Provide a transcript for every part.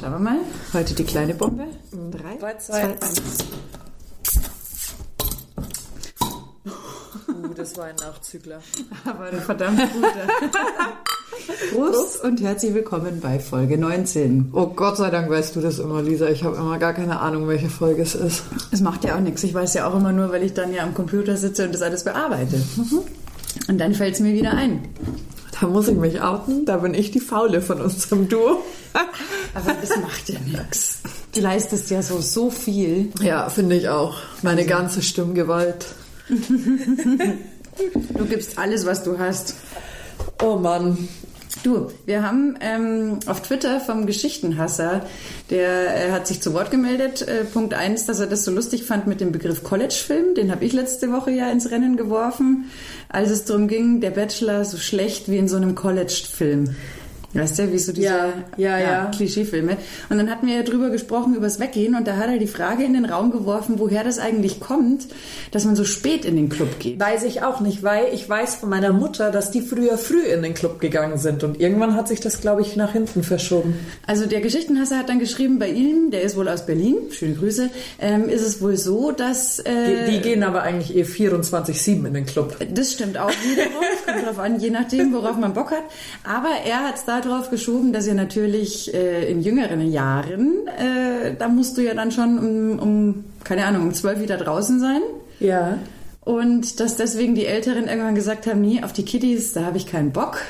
Schauen wir mal. Heute die kleine Bombe. Drei, Drei zwei, eins. Uh, das war ein Nachzügler. Aber ein verdammt guter. Prost, Prost und herzlich willkommen bei Folge 19. Oh Gott sei Dank weißt du das immer, Lisa. Ich habe immer gar keine Ahnung, welche Folge es ist. Es macht ja auch nichts. Ich weiß ja auch immer nur, weil ich dann ja am Computer sitze und das alles bearbeite. Mhm. Und dann fällt es mir wieder ein. Da muss ich mich outen. Da bin ich die Faule von unserem Duo. Aber das macht ja nichts. Du leistest ja so, so viel. Ja, finde ich auch. Meine also. ganze Stimmgewalt. du gibst alles, was du hast. Oh Mann. Du, wir haben ähm, auf Twitter vom Geschichtenhasser, der äh, hat sich zu Wort gemeldet. Äh, Punkt eins, dass er das so lustig fand mit dem Begriff College-Film. Den habe ich letzte Woche ja ins Rennen geworfen, als es darum ging, der Bachelor so schlecht wie in so einem College-Film. Weißt du, wie so diese ja, ja, ja. Klischeefilme. Und dann hatten wir ja drüber gesprochen, übers Weggehen. Und da hat er die Frage in den Raum geworfen, woher das eigentlich kommt, dass man so spät in den Club geht. Weiß ich auch nicht, weil ich weiß von meiner Mutter, dass die früher früh in den Club gegangen sind. Und irgendwann hat sich das, glaube ich, nach hinten verschoben. Also der Geschichtenhasser hat dann geschrieben, bei ihm, der ist wohl aus Berlin, schöne Grüße, ähm, ist es wohl so, dass... Äh, die, die, gehen aber eigentlich eh 24-7 in den Club. Das stimmt auch wiederum. Kommt drauf an, je nachdem, worauf man Bock hat. Aber er hat es da drauf geschoben, dass ihr natürlich äh, in jüngeren Jahren, äh, da musst du ja dann schon um, um, keine Ahnung, um zwölf wieder draußen sein. Ja. Und dass deswegen die Älteren irgendwann gesagt haben, nie auf die Kiddies, da habe ich keinen Bock.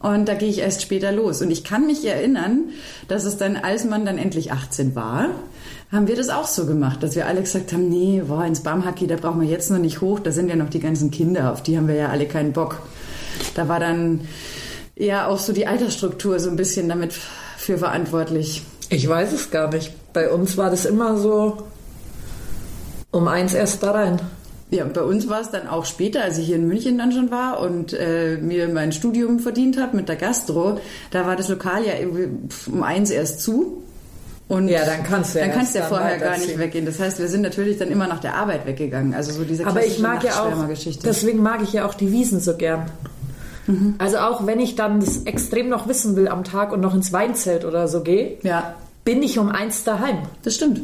Und da gehe ich erst später los. Und ich kann mich erinnern, dass es dann, als man dann endlich 18 war, haben wir das auch so gemacht, dass wir alle gesagt haben, nee, boah, ins Barmhacki, da brauchen wir jetzt noch nicht hoch, da sind ja noch die ganzen Kinder, auf die haben wir ja alle keinen Bock. Da war dann ja auch so die Altersstruktur so ein bisschen damit für verantwortlich. Ich weiß es gar nicht. Bei uns war das immer so um eins erst da rein. Ja, bei uns war es dann auch später, als ich hier in München dann schon war und äh, mir mein Studium verdient habe mit der Gastro, da war das Lokal ja um eins erst zu. Und ja, dann kannst du ja, dann kannst du ja vorher gar nicht weggehen. Das heißt, wir sind natürlich dann immer nach der Arbeit weggegangen. Also so diese Aber ich mag ja auch, deswegen mag ich ja auch die Wiesen so gern. Mhm. Also auch wenn ich dann das extrem noch wissen will am Tag und noch ins Weinzelt oder so gehe, ja. bin ich um eins daheim. Das stimmt.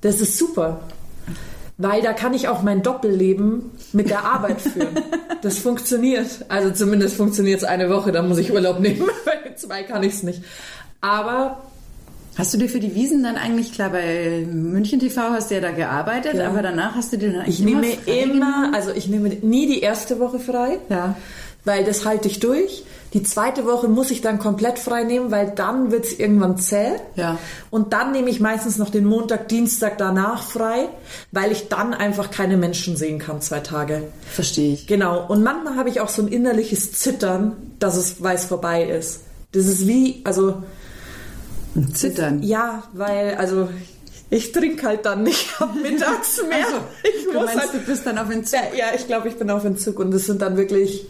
Das ist super. Weil da kann ich auch mein Doppelleben mit der Arbeit führen. Das funktioniert. Also zumindest funktioniert es eine Woche, dann muss ich Urlaub nehmen. Bei zwei kann ich es nicht. Aber Hast du dir für die Wiesen dann eigentlich, klar, bei München TV hast du ja da gearbeitet, ja. aber danach hast du dir dann eigentlich Ich nehme immer, also ich nehme nie die erste Woche frei. Ja. Weil das halte ich durch. Die zweite Woche muss ich dann komplett frei nehmen, weil dann wird es irgendwann zäh. Ja. Und dann nehme ich meistens noch den Montag, Dienstag danach frei, weil ich dann einfach keine Menschen sehen kann, zwei Tage. Verstehe ich. Genau. Und manchmal habe ich auch so ein innerliches Zittern, dass es weiß vorbei ist. Das ist wie, also ein Zittern? Ja, weil, also ich trinke halt dann nicht ab mittags mehr. Also, ich du meinst, halt, du bist dann auf Entzug? Ja, ja ich glaube, ich bin auf Entzug und es sind dann wirklich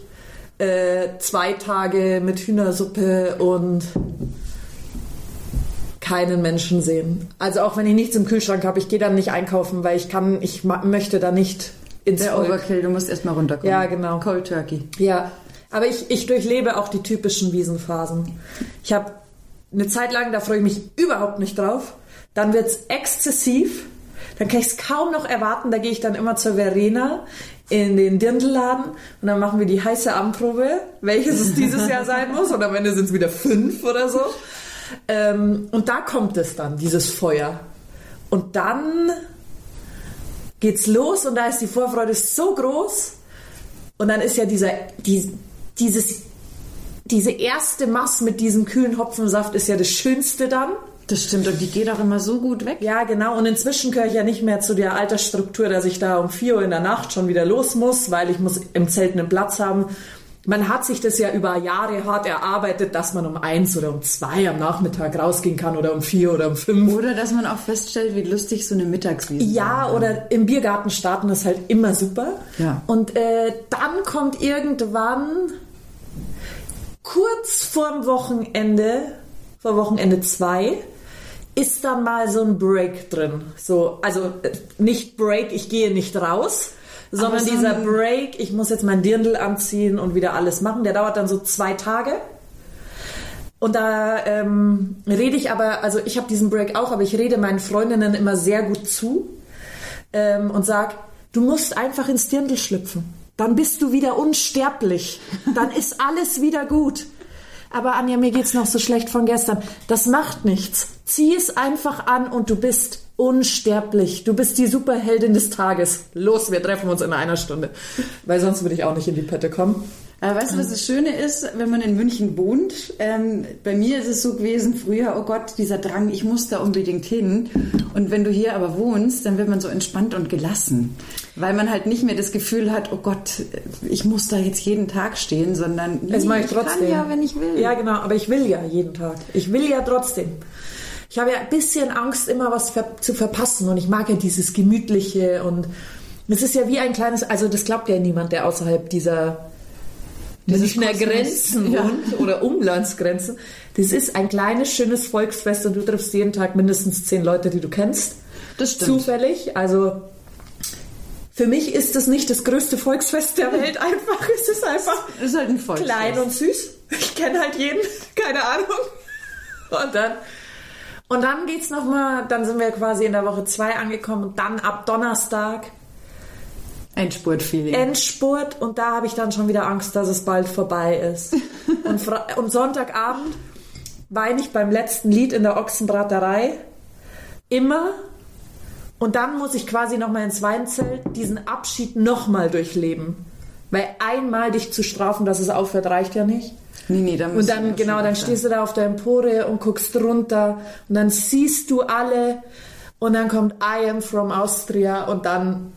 äh, zwei Tage mit Hühnersuppe und keinen Menschen sehen. Also auch wenn ich nichts im Kühlschrank habe, ich gehe dann nicht einkaufen, weil ich kann, ich möchte da nicht ins Der Volk. Overkill, du musst erstmal runterkommen. Ja, genau. Cold Turkey. Ja, aber ich, ich durchlebe auch die typischen Wiesenphasen. Ich habe eine Zeit lang, da freue ich mich überhaupt nicht drauf. Dann wird es exzessiv. Dann kann ich es kaum noch erwarten. Da gehe ich dann immer zur Verena in den Dirndl-Laden und dann machen wir die heiße Anprobe, welches es dieses Jahr sein muss. Und am Ende sind es wieder fünf oder so. Ähm, und da kommt es dann, dieses Feuer. Und dann geht's los und da ist die Vorfreude so groß. Und dann ist ja dieser, die, dieses diese erste Mass mit diesem kühlen Hopfensaft ist ja das Schönste dann. Das stimmt, und die geht auch immer so gut weg. Ja, genau. Und inzwischen gehöre ich ja nicht mehr zu der Altersstruktur, dass ich da um 4 Uhr in der Nacht schon wieder los muss, weil ich muss im Zelt einen Platz haben. Man hat sich das ja über Jahre hart erarbeitet, dass man um eins oder um zwei am Nachmittag rausgehen kann oder um vier oder um fünf. Oder dass man auch feststellt, wie lustig so eine Mittagswiese ist. Ja, oder im Biergarten starten ist halt immer super. Ja. Und äh, dann kommt irgendwann kurz vorm Wochenende, vor Wochenende 2, ist dann mal so ein Break drin. So, also äh, nicht Break, ich gehe nicht raus, sondern so dieser Break, ich muss jetzt mein Dirndl anziehen und wieder alles machen. Der dauert dann so zwei Tage. Und da ähm, rede ich aber, also ich habe diesen Break auch, aber ich rede meinen Freundinnen immer sehr gut zu ähm, und sag, du musst einfach ins Dirndl schlüpfen. Dann bist du wieder unsterblich. Dann ist alles wieder gut. Aber Anja, mir geht's noch so schlecht von gestern. Das macht nichts. Zieh es einfach an und du bist unsterblich. Du bist die Superheldin des Tages. Los, wir treffen uns in einer Stunde. Weil sonst würde ich auch nicht in die Pötte kommen. Aber weißt du, was das Schöne ist, wenn man in München wohnt? Ähm, bei mir ist es so gewesen früher, oh Gott, dieser Drang, ich muss da unbedingt hin. Und wenn du hier aber wohnst, dann wird man so entspannt und gelassen. Weil man halt nicht mehr das Gefühl hat, oh Gott, ich muss da jetzt jeden Tag stehen, sondern das mache ich trotzdem. kann ja, wenn ich will. Ja, genau, aber ich will ja jeden Tag. Ich will ja trotzdem. Ich habe ja ein bisschen Angst, immer was zu verpassen und ich mag ja dieses Gemütliche und es ist ja wie ein kleines, also das glaubt ja niemand, der außerhalb dieser Münchner Grenzen ja. wohnt oder Umlandsgrenzen. Das ist ein kleines, schönes Volksfest und du triffst jeden Tag mindestens zehn Leute, die du kennst. Das stimmt. Zufällig. Also für mich ist das nicht das größte Volksfest der Welt einfach. Es ist einfach es ist halt ein Volksfest. klein und süß. Ich kenne halt jeden, keine Ahnung. Und dann und dann geht's noch mal, dann sind wir quasi in der Woche zwei angekommen und dann ab Donnerstag Endspurt-Feeling. Endspurt und da habe ich dann schon wieder Angst, dass es bald vorbei ist. und, und Sonntagabend weine ich beim letzten Lied in der Ochsenbraterei immer und dann muss ich quasi nochmal ins Weinzelt diesen Abschied nochmal durchleben. Weil einmal dich zu strafen, dass es aufhört, reicht ja nicht. Nee, nee, da und dann, genau, dann stehst du da auf der Empore und guckst runter und dann siehst du alle und dann kommt I am from Austria und dann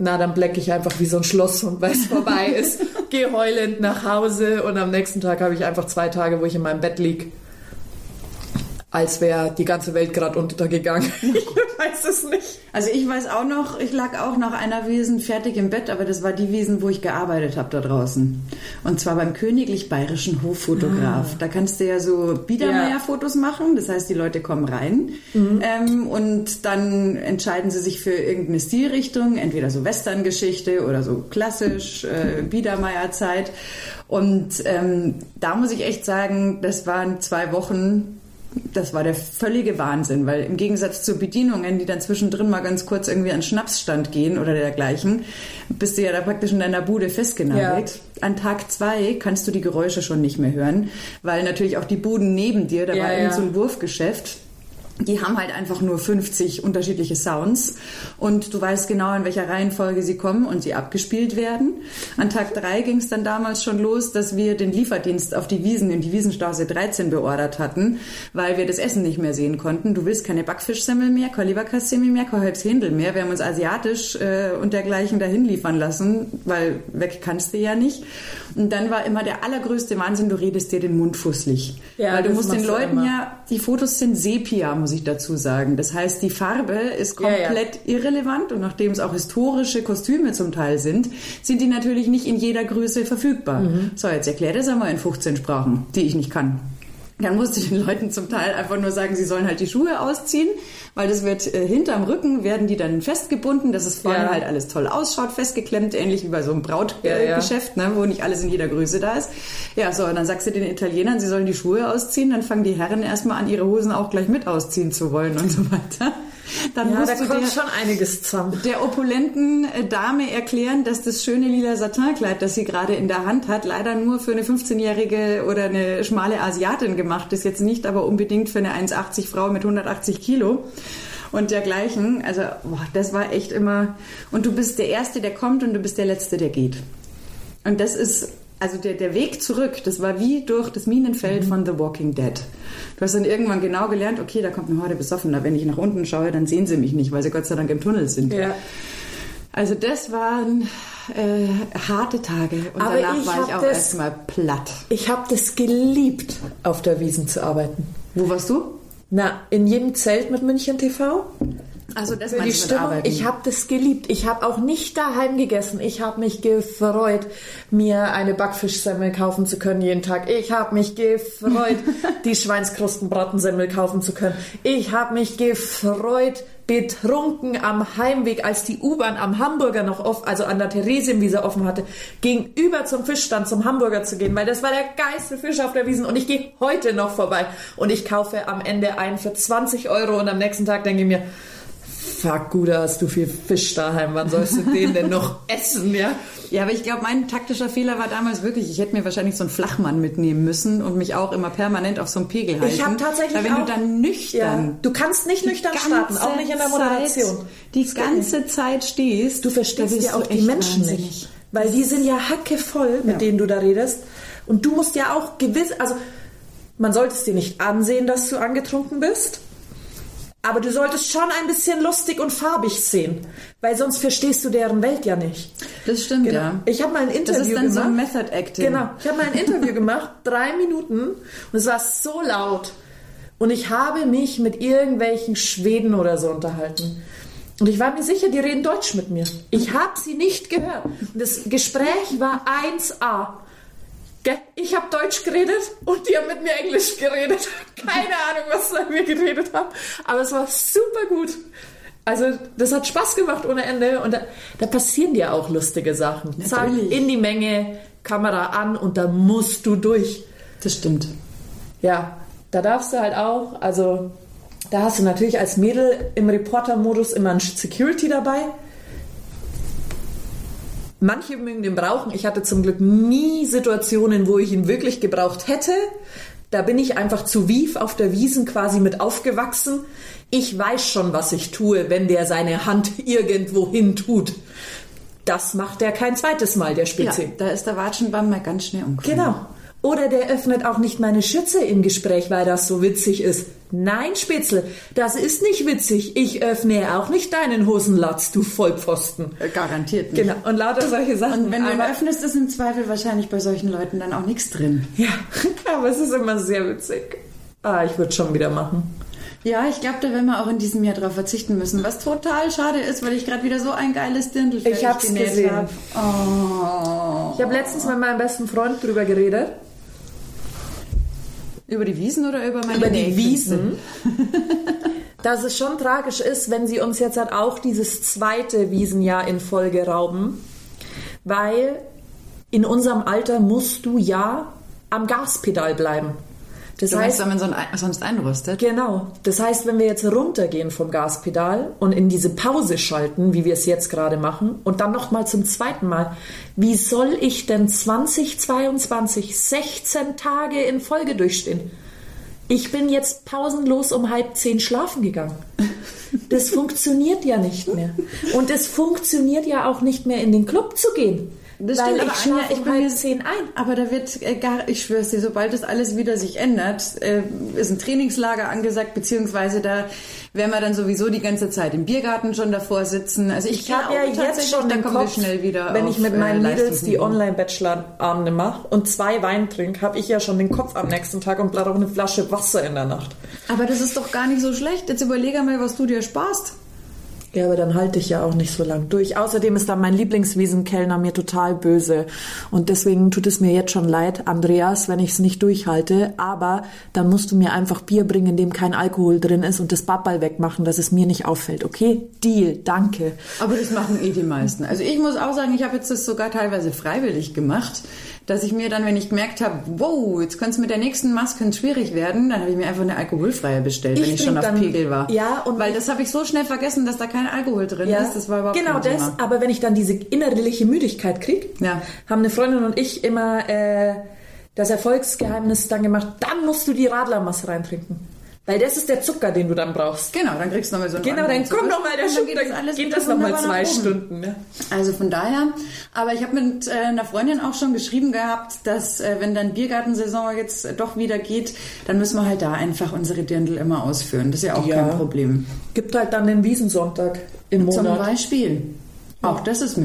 na, dann blecke ich einfach wie so ein Schlosshund, weil es vorbei ist. Gehe heulend nach Hause und am nächsten Tag habe ich einfach zwei Tage, wo ich in meinem Bett liege als wäre die ganze Welt gerade untergegangen. ich weiß es nicht. Also ich weiß auch noch, ich lag auch nach einer Wiesen fertig im Bett, aber das war die Wiesen, wo ich gearbeitet habe da draußen. Und zwar beim Königlich Bayerischen Hoffotograf. Ah. Da kannst du ja so Biedermeier-Fotos machen, das heißt, die Leute kommen rein mhm. ähm, und dann entscheiden sie sich für irgendeine Stilrichtung, entweder so Western-Geschichte oder so klassisch äh, Biedermeier-Zeit. Und ähm, da muss ich echt sagen, das waren zwei Wochen, das war der völlige Wahnsinn, weil im Gegensatz zu Bedienungen, die dann zwischendrin mal ganz kurz irgendwie an Schnapsstand gehen oder dergleichen, bist du ja da praktisch in deiner Bude festgenagelt. Ja. An Tag zwei kannst du die Geräusche schon nicht mehr hören, weil natürlich auch die Buden neben dir, da ja, war ja. so ein Wurfgeschäft, die haben halt einfach nur 50 unterschiedliche Sounds und du weißt genau, in welcher Reihenfolge sie kommen und sie abgespielt werden. An Tag drei ging es dann damals schon los, dass wir den Lieferdienst auf die Wiesen in die Wiesenstraße 13 beordert hatten, weil wir das Essen nicht mehr sehen konnten. Du willst keine Backfischsemmel mehr, keine Leberkassemmel mehr, kein Händel mehr. Wir haben uns asiatisch äh, und dergleichen dahin liefern lassen, weil weg kannst du ja nicht. Und dann war immer der allergrößte Wahnsinn, du redest dir den Mund fusselig. Ja, weil du musst den Leuten ja, die Fotos sind Sepia, muss ich dazu sagen. Das heißt, die Farbe ist komplett ja, ja. irrelevant und nachdem es auch historische Kostüme zum Teil sind, sind die natürlich nicht in jeder Größe verfügbar. Mhm. So, jetzt erklär das einmal in 15 Sprachen, die ich nicht kann. Dann musste ich den Leuten zum Teil einfach nur sagen, sie sollen halt die Schuhe ausziehen, weil das wird äh, hinterm Rücken werden die dann festgebunden, dass es vorne ja. halt alles toll ausschaut, festgeklemmt, ähnlich wie bei so einem Brautgeschäft, ja, ja. ne, wo nicht alles in jeder Größe da ist. Ja, so, und dann sagst du den Italienern, sie sollen die Schuhe ausziehen, dann fangen die Herren erstmal an, ihre Hosen auch gleich mit ausziehen zu wollen und so weiter. Dann ja, musst da du kommt der, schon einiges zusammen. Der opulenten äh, Dame erklären, dass das schöne lila Satinkleid, das sie gerade in der Hand hat, leider nur für eine 15-jährige oder eine schmale Asiatin gemacht ist. Jetzt nicht aber unbedingt für eine 1,80 Frau mit 180 Kilo und dergleichen. Also, boah, das war echt immer. Und du bist der Erste, der kommt und du bist der Letzte, der geht. Und das ist also der, der Weg zurück, das war wie durch das Minenfeld mhm. von The Walking Dead. Du hast dann irgendwann genau gelernt, okay, da kommt eine Horde Besoffener. Wenn ich nach unten schaue, dann sehen sie mich nicht, weil sie Gott sei Dank im Tunnel sind. Ja. Also das waren äh, harte Tage und Aber danach ich war ich auch erstmal platt. Ich habe das geliebt, auf der Wiesen zu arbeiten. Wo warst du? Na, in jedem Zelt mit München TV. Also das Für die Stimmung, ich habe das geliebt. Ich habe auch nicht daheim gegessen. Ich habe mich gefreut, mir eine Backfischsemmel kaufen zu können jeden Tag. Ich habe mich gefreut, die Schweinskrustenbratensemmel kaufen zu können. Ich habe mich gefreut, betrunken am Heimweg, als die U-Bahn am Hamburger noch offen, also an der Theresienwiese offen hatte, gegenüber zum Fischstand zum Hamburger zu gehen, weil das war der geilste Fisch auf der Wiesen und ich gehe heute noch vorbei und ich kaufe am Ende einen für 20 Euro und am nächsten Tag denke ich mir, fuck, gut, da hast du viel Fisch daheim, wann sollst du den denn noch essen, ja? Ja, aber ich glaube, mein taktischer Fehler war damals wirklich, ich hätte mir wahrscheinlich so einen Flachmann mitnehmen müssen und mich auch immer permanent auf so einem Pegel halten. Ich habe tatsächlich Weil wenn auch, du dann nüchtern ja, du kannst nicht nüchtern starten, auch nicht in der Moderation. Zeit, die ganze Zeit stehst, Du verstehst ja auch die Menschen wahnsinnig. nicht. Weil die sind ja hackevoll, mit Ja. denen du da redest. Und du musst ja auch gewiss, also man sollte es dir nicht ansehen, dass du angetrunken bist. Aber du solltest schon ein bisschen lustig und farbig sehen, weil sonst verstehst du deren Welt ja nicht. Das stimmt, Genau. ja. Ich habe mal ein Interview Das ist dann gemacht. so ein Method Acting. Genau. Ich habe mal ein Interview gemacht, drei Minuten, und es war so laut. Und ich habe mich mit irgendwelchen Schweden oder so unterhalten. Und ich war mir sicher, die reden Deutsch mit mir. Ich habe sie nicht gehört. Und das Gespräch war 1a. Ich habe Deutsch geredet und die haben mit mir Englisch geredet. Keine Ahnung, was sie mit mir geredet haben. Aber es war super gut. Also, das hat Spaß gemacht ohne Ende. Und da, da passieren dir auch lustige Sachen. Zack, Natürlich. in die Menge, Kamera an und da musst du durch. Das stimmt. Ja, da darfst du halt auch, also da hast du natürlich als Mädel im Reporter-Modus immer einen Security dabei. Manche mögen den brauchen. Ich hatte zum Glück nie Situationen, wo ich ihn wirklich gebraucht hätte. Da bin ich einfach zu Wief auf der Wiesen quasi mit aufgewachsen. Ich weiß schon, was ich tue, wenn der seine Hand irgendwo hin tut. Das macht er kein zweites Mal, der Ja, Spitze. da ist der Watschenbaum mal ganz schnell umgefallen. Genau. Oder der öffnet auch nicht meine Schürze im Gespräch, weil das so witzig ist. Nein, Spitzel, das ist nicht witzig. Ich öffne auch nicht deinen Hosenlatz, du Vollpfosten. Äh, Garantiert nicht. Genau, und lauter solche Sachen. Und wenn du ihn öffnest, ist im Zweifel wahrscheinlich bei solchen Leuten dann auch nichts drin. Ja, aber es ist immer sehr witzig. Ah, ich würde schon wieder machen. Ja, ich glaube, da werden wir auch in diesem Jahr drauf verzichten müssen, was total schade ist, weil ich gerade wieder so ein geiles Dirndl Ich hab's gesehen. hab. Oh. Ich habe letztens mit meinem besten Freund drüber geredet. Über die Wiesen oder über meine über die? Wiesen, dass es schon tragisch ist, wenn sie uns jetzt halt auch dieses zweite Wiesenjahr in Folge rauben, weil in unserem Alter musst du ja am Gaspedal bleiben. Das Du heißt, wenn man so ein, sonst einrostet? Genau. Das heißt, wenn wir jetzt runtergehen vom Gaspedal und in diese Pause schalten, wie wir es jetzt gerade machen, und dann nochmal zum zweiten Mal, wie soll ich denn 2022 16 Tage in Folge durchstehen? Ich bin jetzt pausenlos um halb zehn schlafen gegangen. Das funktioniert ja nicht mehr. Und es funktioniert ja auch nicht mehr in den Club zu gehen. Das weil stimmt, aber ich Anja, ich bin mir zehn ein. Aber da wird äh, gar, ich schwör's dir, sobald das alles wieder sich ändert, äh, ist ein Trainingslager angesagt, beziehungsweise da werden wir dann sowieso die ganze Zeit im Biergarten schon davor sitzen. Also ich, Ich habe ja jetzt schon da den kommen wir Kopf, schnell wieder wenn auf, ich mit meinen äh, Mädels die. Online-Bachelor-Abende mache und zwei Wein trinke, habe ich ja schon den Kopf am nächsten Tag und brauche eine Flasche Wasser in der Nacht. Aber das ist doch gar nicht so schlecht. Jetzt überlege mal, was du dir sparst. Ja, aber dann halte ich ja auch nicht so lang durch. Außerdem ist dann mein Lieblingswiesenkellner mir total böse. Und deswegen tut es mir jetzt schon leid, Andreas, wenn ich es nicht durchhalte. Aber dann musst du mir einfach Bier bringen, in dem kein Alkohol drin ist und das Babbal wegmachen, dass es mir nicht auffällt. Okay? Deal. Danke. Aber das machen eh die meisten. Also ich muss auch sagen, ich habe jetzt das sogar teilweise freiwillig gemacht, dass ich mir dann, wenn ich gemerkt habe, wow, jetzt könnte es mit der nächsten Maske schwierig werden, dann habe ich mir einfach eine alkoholfreie bestellt, Ich wenn ich schon auf dann- Pegel war. Ja, und Weil das habe ich so schnell vergessen, dass da kein Alkohol drin ist. Das war überhaupt genau das. Thema. Aber wenn ich dann diese innerliche Müdigkeit kriege, Ja. haben eine Freundin und ich immer äh, das Erfolgsgeheimnis dann gemacht, dann musst du die Radlermasse reintrinken. Weil das ist der Zucker, den du dann brauchst. Genau, dann kriegst du nochmal so einen Genau, dann kommt Zucker. noch mal der Schub, geht das dann alles geht das noch mal wunderbar zwei. Stunden. Ne? Also von daher, aber ich habe mit äh, einer Freundin auch schon geschrieben gehabt, dass äh, wenn dann Biergartensaison jetzt äh, doch wieder geht, dann müssen wir halt da einfach unsere Dirndl immer ausführen. Das ist ja auch Ja. kein Problem. Gibt halt dann den Wiesensonntag im Zum Monat. Das ist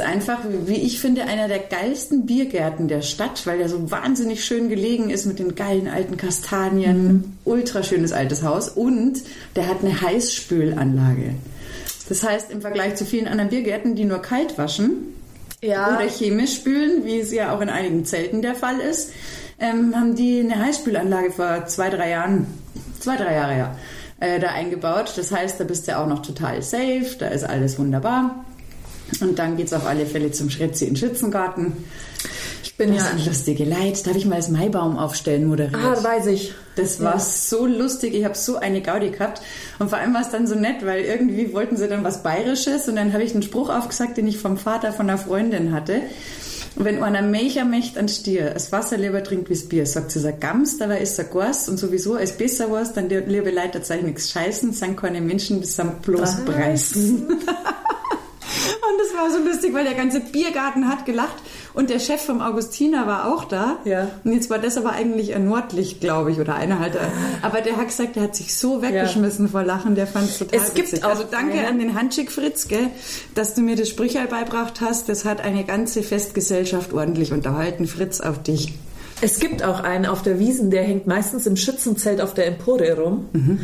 einfach, wie ich finde, einer der geilsten Biergärten der Stadt, weil der so wahnsinnig schön gelegen ist mit den geilen alten Kastanien. Mhm. Ultra schönes altes Haus. Und der hat eine Heißspülanlage. Das heißt, im Vergleich zu vielen anderen Biergärten, die nur kalt waschen ja. oder chemisch spülen, wie es ja auch in einigen Zelten der Fall ist, ähm, haben die eine Heißspülanlage vor zwei, drei Jahren, zwei, drei Jahre ja, äh, da eingebaut. Das heißt, da bist du auch noch total safe, da ist alles wunderbar. Und dann geht es auf alle Fälle zum Schritzi in Schützengarten. Ich bin das ja. Ist lustige Leid. Darf ich mal das Maibaum aufstellen moderiert? Ah, weiß ich. Das war ja. so lustig. Ich habe so eine Gaudi gehabt. Und vor allem war es dann so nett, weil irgendwie wollten sie dann was Bayerisches. Und dann habe ich einen Spruch aufgesagt, den ich vom Vater von einer Freundin hatte. Wenn einer Mecher möchte an Stier, das Wasser lieber trinkt wie das Bier, sagt sie, sagt Gams, dabei ist er Gors und sowieso als besser was, dann liebe Leute, das nichts scheißen, sind keine Menschen, das sind bloß Preisen. Und das war so lustig, weil der ganze Biergarten hat gelacht und der Chef vom Augustiner war auch da. Ja. Und jetzt war das aber eigentlich ein Nordlicht, glaube ich, oder einer halt. Aber der hat gesagt, der hat sich so weggeschmissen ja. vor Lachen, der fand es total es gibt witzig. Auch also danke eine. an den Handschick Fritz, gell, dass du mir das Sprüchel beibracht hast. Das hat eine ganze Festgesellschaft ordentlich unterhalten. Fritz auf dich. Es gibt auch einen auf der Wiesen, der hängt meistens im Schützenzelt auf der Empore rum. Mhm.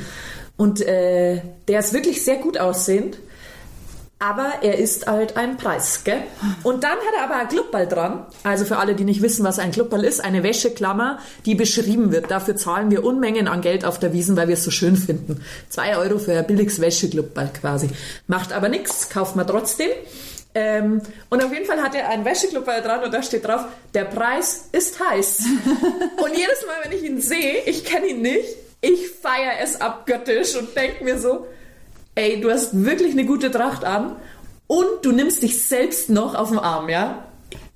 Und äh, der ist wirklich sehr gut aussehend aber er ist halt ein Preis, gell? Und dann hat er aber ein Clubball dran. Also für alle, die nicht wissen, was ein Clubball ist, eine Wäscheklammer, die beschrieben wird. Dafür zahlen wir Unmengen an Geld auf der Wiesen, weil wir es so schön finden. Zwei Euro für ein billiges Wäscheklubball quasi. Macht aber nichts, kauft man trotzdem. Ähm, und auf jeden Fall hat er ein Wäscheklubball dran und da steht drauf, der Preis ist heiß. und jedes Mal, wenn ich ihn sehe, ich kenne ihn nicht, ich feiere es abgöttisch und denke mir so, ey, du hast wirklich eine gute Tracht an und du nimmst dich selbst noch auf den Arm, ja?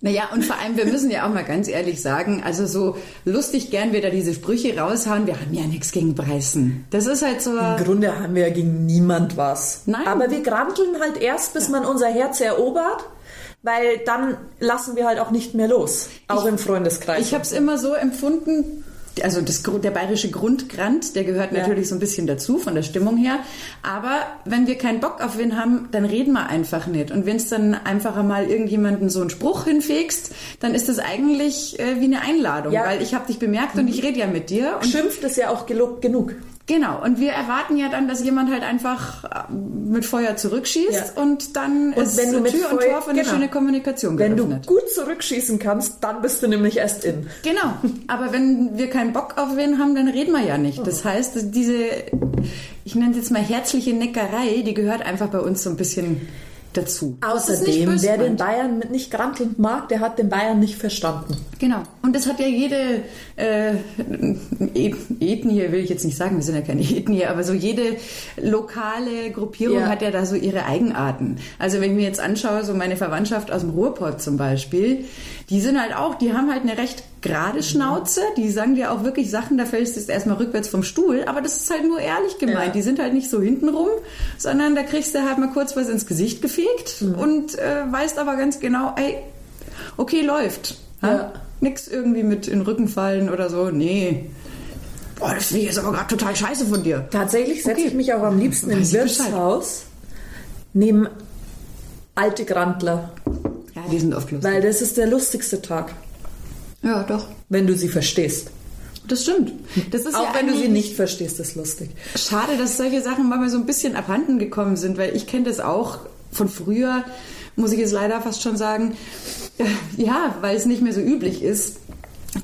Naja, und vor allem, wir müssen ja auch mal ganz ehrlich sagen, also so lustig gern wir da diese Sprüche raushauen, wir haben ja nichts gegen Preisen. Das ist halt so. Im Grunde haben wir ja gegen niemand was. Nein. Aber wir granteln halt erst, bis ja. man unser Herz erobert weil dann lassen wir halt auch nicht mehr los, auch ich, im Freundeskreis. Ich habe es immer so empfunden, also das, der bayerische Grundgrant, der gehört ja. natürlich so ein bisschen dazu von der Stimmung her. Aber wenn wir keinen Bock auf wen haben, dann reden wir einfach nicht. Und wenn es dann einfach mal irgendjemanden so einen Spruch hinfegst, dann ist das eigentlich äh, wie eine Einladung, ja. weil ich habe dich bemerkt und ich rede ja mit dir. Und Schimpft ist ja auch gelobt genug. Genau, und wir erwarten ja dann, dass jemand halt einfach äh, mit Feuer zurückschießt ja. und dann und ist wenn du Tür und Tor für eine genau. schöne Kommunikation Wenn geöffnet. du gut zurückschießen kannst, dann bist du nämlich erst in. Genau, aber wenn wir keinen Bock auf wen haben, dann reden wir ja nicht. Das oh. heißt, diese, ich nenne es jetzt mal herzliche Neckerei, die gehört einfach bei uns so ein bisschen dazu. Außerdem, wer den Bayern mit nicht grantelnd mag, der hat den Bayern nicht verstanden. Genau. Und das hat ja jede äh, Ethnie, will ich jetzt nicht sagen, wir sind ja keine Ethnie, aber so jede lokale Gruppierung ja. hat ja da so ihre Eigenarten. Also wenn ich mir jetzt anschaue, so meine Verwandtschaft aus dem Ruhrpott zum Beispiel, die sind halt auch, die haben halt eine recht gerade Schnauze, die sagen dir auch wirklich Sachen, da fällst du erstmal rückwärts vom Stuhl, aber das ist halt nur ehrlich gemeint. Ja. Die sind halt nicht so hintenrum, sondern da kriegst du halt mal kurz was ins Gesicht gefegt mhm. und äh, weißt aber ganz genau, ey, okay, läuft. Ja. Nix irgendwie mit in den Rücken fallen oder so, nee. Boah, das finde ich jetzt aber gerade total scheiße von dir. Tatsächlich setze okay. ich mich auch am liebsten im Wirtshaus neben alte Grandler. Ja, die sind oft lustig. Weil das ist der lustigste Tag. Ja, doch. Wenn du sie verstehst. Das stimmt. Das ist Auch ja wenn du sie nicht verstehst, ist lustig. Schade, dass solche Sachen manchmal so ein bisschen abhanden gekommen sind, weil ich kenne das auch von früher, muss ich jetzt leider fast schon sagen. Ja, weil es nicht mehr so üblich ist,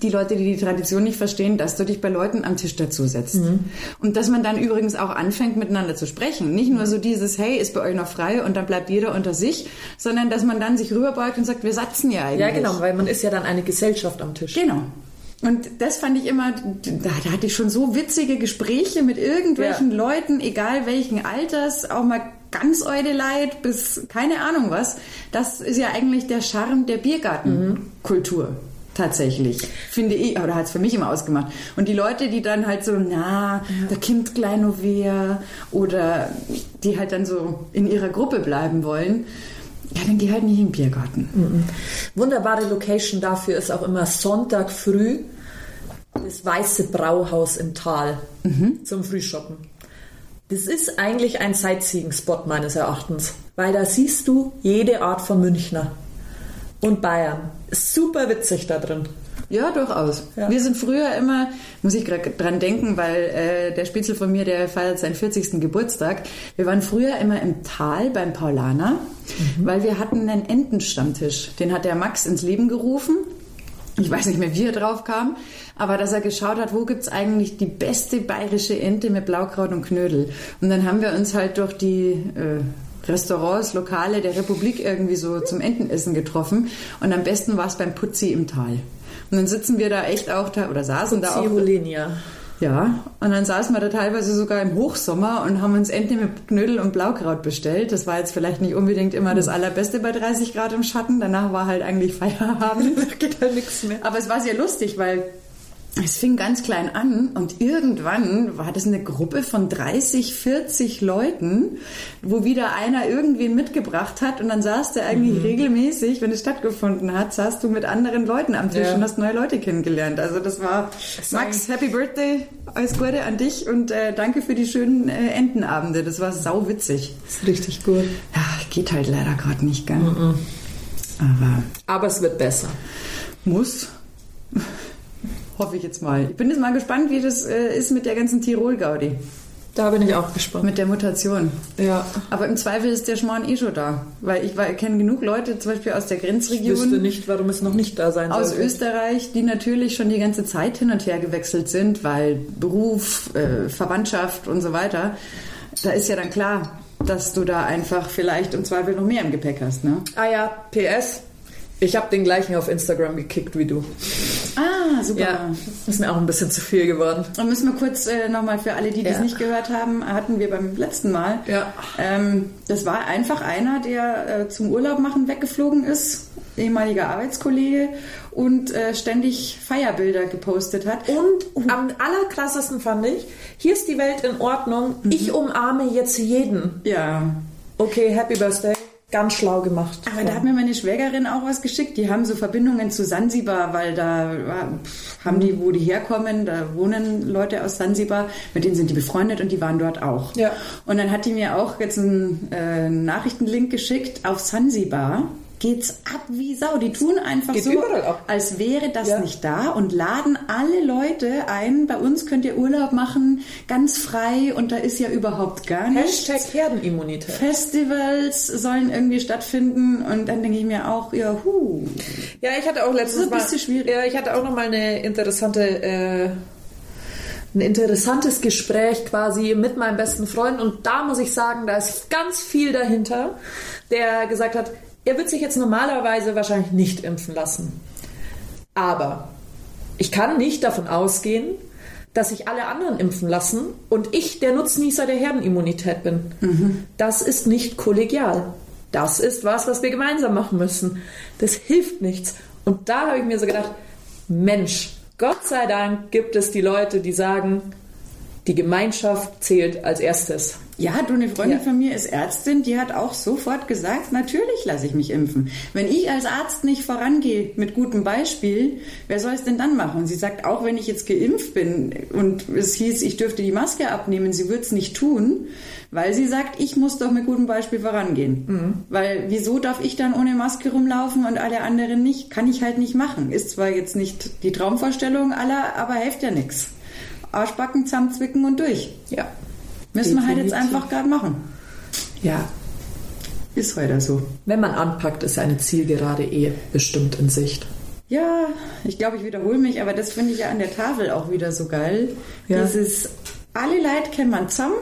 die Leute, die die Tradition nicht verstehen, dass du dich bei Leuten am Tisch dazusetzt. Mhm. Und dass man dann übrigens auch anfängt, miteinander zu sprechen. Nicht nur so dieses, hey, ist bei euch noch frei und dann bleibt jeder unter sich, sondern dass man dann sich rüberbeugt und sagt, wir satzen ja eigentlich. Ja, genau, weil man ist ja dann eine Gesellschaft am Tisch. Genau. Und das fand ich immer, da, da hatte ich schon so witzige Gespräche mit irgendwelchen ja. Leuten, egal welchen Alters, auch mal ganz Eudeleid bis keine Ahnung was. Das ist ja eigentlich der Charme der Biergartenkultur. Mhm. Tatsächlich, finde ich, oder hat es für mich immer ausgemacht. Und die Leute, die dann halt so, na, ja. der Kind kleino wer oder die halt dann so in ihrer Gruppe bleiben wollen, ja, dann geh halt nicht in den Biergarten. Mhm. Wunderbare Location dafür ist auch immer Sonntag früh das Weiße Brauhaus im Tal mhm. zum Frühshoppen. Das ist eigentlich ein Sightseeing-Spot meines Erachtens, weil da siehst du jede Art von Münchner und Bayern. Super witzig da drin. Ja, durchaus. Ja. Wir sind früher immer, muss ich gerade dran denken, weil äh, der Spitzel von mir, der feiert seinen 40. Geburtstag. Wir waren früher immer im Tal beim Paulaner, mhm. weil wir hatten einen Entenstammtisch. Den hat der Max ins Leben gerufen. Ich weiß nicht mehr, wie er drauf kam, aber dass er geschaut hat, wo gibt's eigentlich die beste bayerische Ente mit Blaukraut und Knödel. Und dann haben wir uns halt durch die äh, Restaurants, Lokale der Republik irgendwie so zum Entenessen getroffen. Und am besten war es beim Putzi im Tal. Und dann sitzen wir da echt auch da, oder saßen Putzi da auch. Holenia. Ja, und dann saßen wir da teilweise sogar im Hochsommer und haben uns Ente mit Knödel und Blaukraut bestellt. Das war jetzt vielleicht nicht unbedingt immer das Allerbeste bei 30 Grad im Schatten. Danach war halt eigentlich Feierabend. da geht halt nichts mehr. Aber es war sehr lustig, weil es fing ganz klein an und irgendwann war das eine Gruppe von 30, 40 Leuten, wo wieder einer irgendwen mitgebracht hat und dann saß der eigentlich mhm. regelmäßig, wenn es stattgefunden hat, saß du mit anderen Leuten am Tisch ja. und hast neue Leute kennengelernt. Also das war Max, Happy Birthday, alles Gute an dich und äh, danke für die schönen äh, Entenabende. Das war sau witzig. Das ist richtig gut. Ja, geht halt leider gerade nicht, gell? Mhm. Aber, Aber es wird besser. Muss. Hoffe ich jetzt mal. Ich bin jetzt mal gespannt, wie das äh, ist mit der ganzen Tirol-Gaudi. Da bin ich auch gespannt. Mit der Mutation. Ja. Aber im Zweifel ist der Schmarrn eh schon da. Weil ich, ich kenne genug Leute, zum Beispiel aus der Grenzregion. Ich wüsste nicht, warum es noch nicht da sein soll. Aus Österreich, die natürlich schon die ganze Zeit hin und her gewechselt sind, weil Beruf, äh, Verwandtschaft und so weiter. Da ist ja dann klar, dass du da einfach vielleicht im Zweifel noch mehr im Gepäck hast. Ne? Ah ja, PS. Ich habe den gleichen auf Instagram gekickt wie du. Ah, super. Ja, ist mir auch ein bisschen zu viel geworden. Und müssen wir kurz äh, nochmal für alle, die das ja. nicht gehört haben, hatten wir beim letzten Mal. Ja. Ähm, das war einfach einer, der äh, zum Urlaub machen weggeflogen ist, ehemaliger Arbeitskollege und äh, ständig Feierbilder gepostet hat. Und am allerkrassesten fand ich, hier ist die Welt in Ordnung, mhm. ich umarme jetzt jeden. Ja. Okay, Happy Birthday ganz schlau gemacht. Aber da hat mir meine Schwägerin auch was geschickt. Die haben so Verbindungen zu Sansibar, weil da haben die, wo die herkommen, da wohnen Leute aus Sansibar, mit denen sind die befreundet und die waren dort auch. Ja. Und dann hat die mir auch jetzt einen äh, Nachrichtenlink geschickt auf Sansibar geht's ab wie Sau. Die tun einfach Geht so, als wäre das ja. nicht da und laden alle Leute ein. Bei uns könnt ihr Urlaub machen, ganz frei und da ist ja überhaupt gar nichts. Hashtag Herdenimmunität. Festivals sollen irgendwie stattfinden und dann denke ich mir auch, ja, hu. Ja, ich hatte auch letztes Mal... Das ist ein bisschen schwierig. Ja, ich hatte auch noch mal eine interessante... Äh ein interessantes Gespräch quasi mit meinem besten Freund und da muss ich sagen, da ist ganz viel dahinter, der gesagt hat, er wird sich jetzt normalerweise wahrscheinlich nicht impfen lassen. Aber ich kann nicht davon ausgehen, dass sich alle anderen impfen lassen und ich der Nutznießer der Herdenimmunität bin. Mhm. Das ist nicht kollegial. Das ist was, was wir gemeinsam machen müssen. Das hilft nichts. Und da habe ich mir so gedacht, Mensch, Gott sei Dank gibt es die Leute, die sagen, die Gemeinschaft zählt als erstes. Ja, du, eine Freundin ja. von mir ist Ärztin, die hat auch sofort gesagt, natürlich lasse ich mich impfen. Wenn ich als Arzt nicht vorangehe mit gutem Beispiel, wer soll es denn dann machen? Und sie sagt, auch wenn ich jetzt geimpft bin und es hieß, ich dürfte die Maske abnehmen, sie wird es nicht tun, weil sie sagt, ich muss doch mit gutem Beispiel vorangehen. Mhm. Weil wieso darf ich dann ohne Maske rumlaufen und alle anderen nicht? Kann ich halt nicht machen. Ist zwar jetzt nicht die Traumvorstellung aller, aber hilft ja nichts. Arschbacken zusammenzwicken und durch. Ja. Müssen wir halt jetzt einfach gerade machen. Ja. Ist heute so. Wenn man anpackt, ist eine Zielgerade eh bestimmt in Sicht. Ja, ich glaube, ich wiederhole mich, aber das finde ich ja an der Tafel auch wieder so geil. Ja. Dieses, alle Leute kennt man zusammen,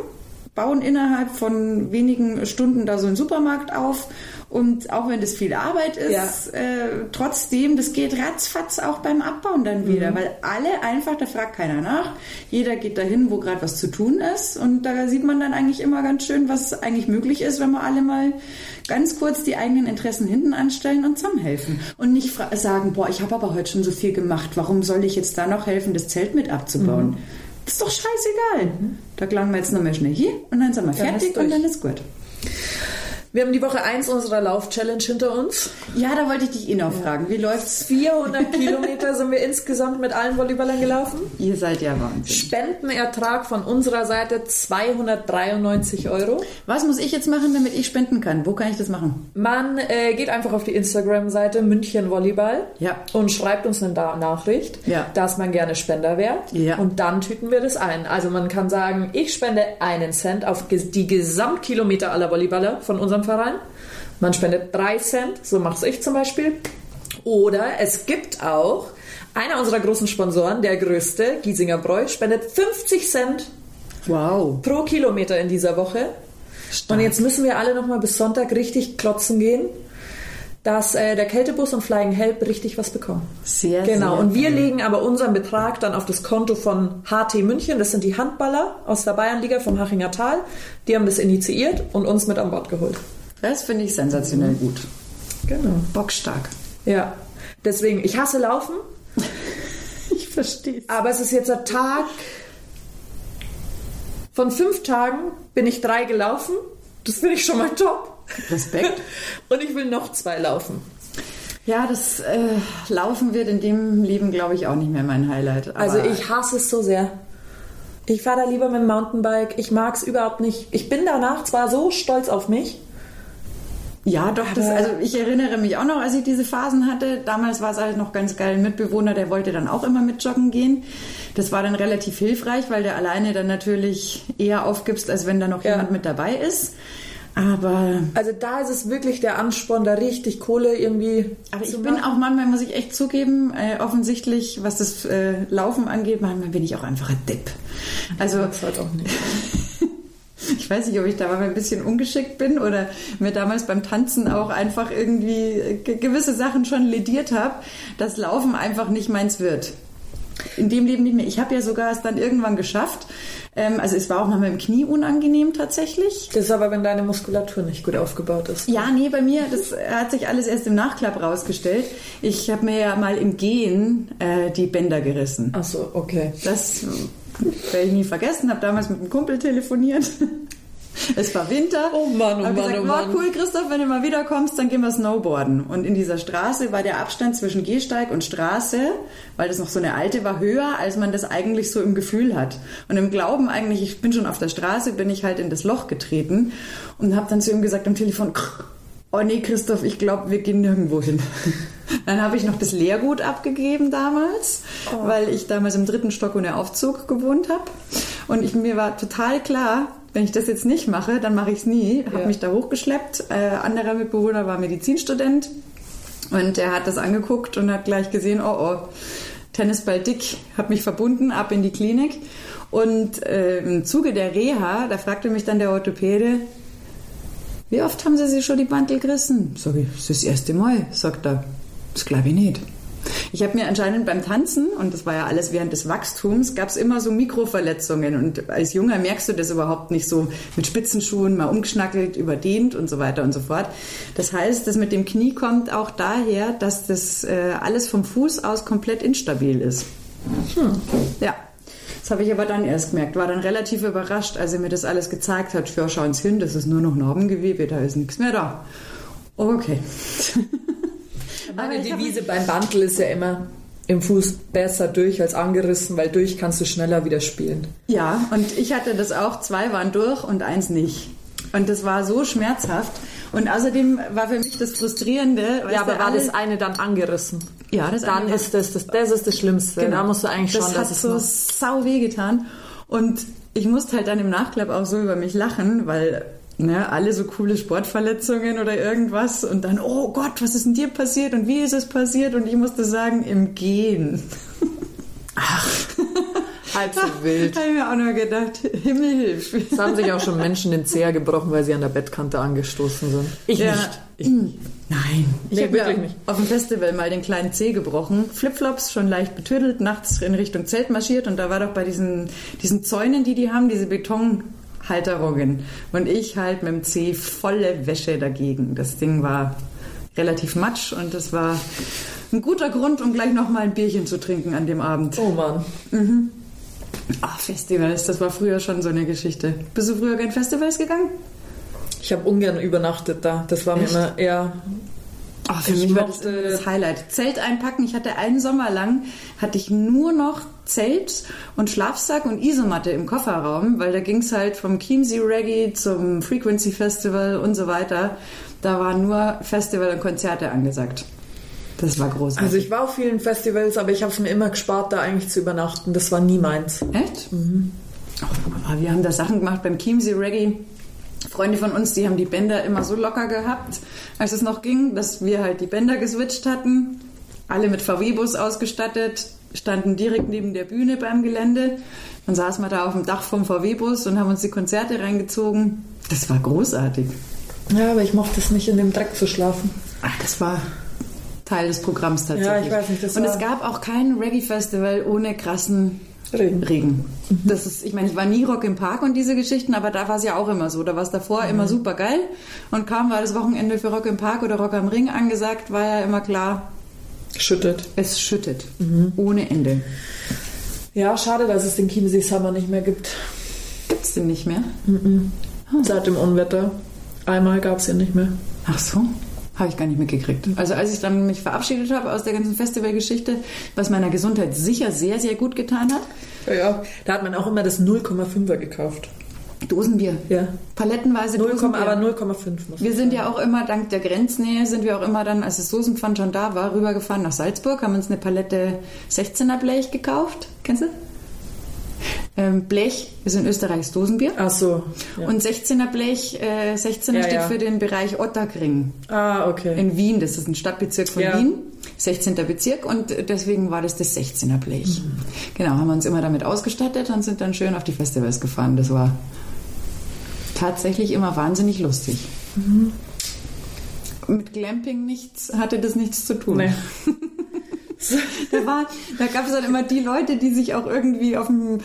bauen innerhalb von wenigen Stunden da so einen Supermarkt auf und auch wenn das viel Arbeit ist, ja. äh, trotzdem, das geht ratzfatz auch beim Abbauen dann wieder, mhm. weil alle einfach, da fragt keiner nach. Jeder geht dahin, wo gerade was zu tun ist. Und da sieht man dann eigentlich immer ganz schön, was eigentlich möglich ist, wenn wir alle mal ganz kurz die eigenen Interessen hinten anstellen und zusammenhelfen. Und nicht sagen, boah, ich habe aber heute schon so viel gemacht, warum soll ich jetzt da noch helfen, das Zelt mit abzubauen? Mhm. Das ist doch scheißegal. Mhm. Da gelangen wir jetzt noch mal schnell hier und dann sind wir fertig und dann ist gut. Wir haben die Woche 1 unserer Lauf-Challenge hinter uns. Ja, da wollte ich dich eh noch fragen. Wie läuft's? 400 Kilometer sind wir insgesamt mit allen Volleyballern gelaufen. Ihr seid ja Wahnsinn. Spendenertrag von unserer Seite 293 Euro. Was muss ich jetzt machen, damit ich spenden kann? Wo kann ich das machen? Man äh, geht einfach auf die Instagram-Seite München Volleyball Ja. und schreibt uns eine Da- Nachricht, Ja. dass man gerne Spender wäre. Ja. Und dann tüten wir das ein. Also man kann sagen, ich spende einen Cent auf die Gesamtkilometer aller Volleyballer von unserem Verein. Man spendet drei Cent, so mache ich zum Beispiel. Oder es gibt auch einer unserer großen Sponsoren, der größte, Giesinger Bräu, spendet 50 Cent Wow. pro Kilometer in dieser Woche. Stark. Und jetzt müssen wir alle noch mal bis Sonntag richtig klotzen gehen, dass äh, der Kältebus und Flying Help richtig was bekommen. Sehr, Genau. sehr Und wir legen aber unseren Betrag dann auf das Konto von HT München. Das sind die Handballer aus der Bayernliga vom Hachinger Tal. Die haben das initiiert und uns mit an Bord geholt. Das finde ich sensationell gut. Genau. Bockstark. Ja. Deswegen, ich hasse Laufen, Ich verstehe aber es ist jetzt ein Tag. Von fünf Tagen bin ich drei gelaufen. Das finde ich schon mal top. Respekt. Und ich will noch zwei laufen. Ja, das äh, Laufen wird in dem Leben, glaube ich, auch nicht mehr mein Highlight. Also ich hasse es so sehr. Ich fahre da lieber mit dem Mountainbike. Ich mag es überhaupt nicht. Ich bin danach zwar so stolz auf mich. Ja, doch, das, also ich erinnere mich auch noch, als ich diese Phasen hatte. Damals war es halt noch ganz geil. Ein Mitbewohner, der wollte dann auch immer mit joggen gehen. Das war dann relativ hilfreich, weil der alleine dann natürlich eher aufgibst, als wenn da noch Ja. jemand mit dabei ist. Aber, Also da ist es wirklich der Ansporn, da richtig Kohle irgendwie. aber ich zu bin machen. auch manchmal, muss ich echt zugeben, äh, offensichtlich, was das äh, Laufen angeht, manchmal bin ich auch einfach ein Depp. Also Das halt auch nicht. Ich weiß nicht, ob ich da mal ein bisschen ungeschickt bin oder mir damals beim Tanzen auch einfach irgendwie ge- gewisse Sachen schon lediert habe, dass Laufen einfach nicht meins wird. In dem Leben nicht mehr. Ich habe ja sogar es dann irgendwann geschafft. Ähm, also es war auch mal mit dem Knie unangenehm tatsächlich. Das ist aber, wenn deine Muskulatur nicht gut aufgebaut ist. Ja, nee, bei mir, das hat sich alles erst im Nachklapp rausgestellt. Ich habe mir ja mal im Gehen äh, die Bänder gerissen. Ach so, okay. Das werde ich nie vergessen. Habe damals mit einem Kumpel telefoniert. Es war Winter. Oh Mann, oh Mann, gesagt, oh "Boah, Mann." cool, Christoph, wenn du mal wiederkommst, dann gehen wir Snowboarden. Und in dieser Straße war der Abstand zwischen Gehsteig und Straße, weil das noch so eine alte war, höher, als man das eigentlich so im Gefühl hat. Und im Glauben eigentlich, ich bin schon auf der Straße, bin ich halt in das Loch getreten und habe dann zu ihm gesagt am Telefon, oh nee, Christoph, ich glaube, wir gehen nirgendwo hin. Dann habe ich noch das Lehrgut abgegeben damals, Oh. weil ich damals im dritten Stock ohne Aufzug gewohnt habe. Und ich, mir war total klar, wenn ich das jetzt nicht mache, dann mache ich es nie. Habe Ja. mich da hochgeschleppt. Äh, anderer Mitbewohner war Medizinstudent und er hat das angeguckt und hat gleich gesehen, oh oh, Tennisball dick, hat mich verbunden, ab in die Klinik. Und äh, im Zuge der Reha, da fragte mich dann der Orthopäde, wie oft haben Sie sich schon die Bandel gerissen? Sag ich, das ist das erste Mal, sagt er. Das glaube ich nicht. Ich habe mir anscheinend beim Tanzen, und das war ja alles während des Wachstums, gab es immer so Mikroverletzungen. Und als Junger merkst du das überhaupt nicht so mit Spitzenschuhen, mal umgeschnackelt, überdehnt und so weiter und so fort. Das heißt, das mit dem Knie kommt auch daher, dass das äh, alles vom Fuß aus komplett instabil ist. Ja. Das habe ich aber dann erst gemerkt. War dann relativ überrascht, als er mir das alles gezeigt hat. Ja, schauen Sie hin, das ist nur noch Narbengewebe, da ist nichts mehr da. Okay. Meine Devise beim Bandel ist ja immer im Fuß besser durch als angerissen, weil durch kannst du schneller wieder spielen. Ja, und ich hatte das auch. Zwei waren durch und eins nicht. Und das war so schmerzhaft. Und außerdem war für mich das Frustrierende. Ja, aber war das eine dann angerissen? Ja, das Dann ist das, das, das ist das Schlimmste. Genau. Da musst du eigentlich das schon, hat dass es so noch- sau weh getan. Und ich musste halt dann im Nachklapp auch so über mich lachen, weil ne, alle so coole Sportverletzungen oder irgendwas und dann, oh Gott, was ist denn dir passiert und wie ist es passiert? Und ich musste sagen, im Gehen. halb so wild. Habe ich mir auch nur gedacht, Himmel hilf. Es haben sich auch schon Menschen den Zeher gebrochen, weil sie an der Bettkante angestoßen sind. Ich Ja. nicht. Ich, Nein, ich Nee, habe nicht. auf dem Festival mal den kleinen Zeh gebrochen. Flipflops schon leicht betüdelt, nachts in Richtung Zelt marschiert und da war doch bei diesen, diesen Zäunen, die die haben, diese Betonhalterungen. Und ich halt mit dem Zeh volle Wäsche dagegen. Das Ding war relativ matsch und das war ein guter Grund, um gleich nochmal ein Bierchen zu trinken an dem Abend. oh Mann. Ach, Festivals, das war früher schon so eine Geschichte. Bist du früher gern Festivals gegangen? Ich habe ungern übernachtet da. Das war Echt? mir immer eher. Ach, für Ich mich war das das Highlight. Zelt einpacken. Ich hatte einen Sommer lang, hatte ich nur noch Zelt und Schlafsack und Isomatte im Kofferraum, weil da ging es halt vom Chiemsee Reggae zum Frequency Festival und so weiter. Da waren nur Festival und Konzerte angesagt. Das war großartig. Also ich war auf vielen Festivals, aber ich habe es mir immer gespart, da eigentlich zu übernachten. Das war nie meins. Echt? Oh, wir haben da Sachen gemacht beim Chiemsee Reggae. Freunde von uns, die haben die Bänder immer so locker gehabt, als es noch ging, dass wir halt die Bänder geswitcht hatten. Alle mit VW-Bus ausgestattet, standen direkt neben der Bühne beim Gelände. Dann saßen wir da auf dem Dach vom VW-Bus und haben uns die Konzerte reingezogen. Das war großartig. Ja, aber ich mochte es nicht, in dem Dreck zu schlafen. Ach, das war Teil des Programms tatsächlich. Ja, ich weiß nicht, das Und es gab auch kein Reggae-Festival ohne krassen Regen. Regen. Das ist, ich meine, ich war nie Rock im Park und diese Geschichten, aber da war es ja auch immer so. Da war es davor immer super geil. Und kaum war das Wochenende für Rock im Park oder Rock am Ring angesagt, war ja immer klar, Schüttet. es schüttet. Ohne Ende. Ja, schade, dass es den Chiemsee Summer nicht mehr gibt. Gibt's den nicht mehr? Seit dem Unwetter. Einmal gab es ihn nicht mehr. Ach so. Habe ich gar nicht mitgekriegt. Also als ich dann mich verabschiedet habe aus der ganzen Festivalgeschichte, was meiner Gesundheit sicher sehr, sehr gut getan hat, Ja, da hat man auch immer das 0,5er gekauft. Dosenbier. Ja. Palettenweise 0, Dosenbier. aber 0,5 muss Wir sind ja auch immer, dank der Grenznähe, sind wir auch immer dann, als das Soßenpfand schon da war, rübergefahren nach Salzburg, haben uns eine Palette 16er Blech gekauft. Kennst du? Ähm, Blech ist in Österreichs Dosenbier. Ach so. Ja. Und 16er Blech, äh, 16er Ja, steht ja. für den Bereich Ottakring ah, okay. in Wien. Das ist ein Stadtbezirk von. Wien. 16. Bezirk und deswegen war das das 16er Blech. Mhm. Genau, haben wir uns immer damit ausgestattet und sind dann schön auf die Festivals gefahren. Das war tatsächlich immer wahnsinnig lustig. Mhm. Mit Glamping nichts, hatte das nichts zu tun. Nee. Da, war, da gab es dann immer die Leute, die sich auch irgendwie auf dem,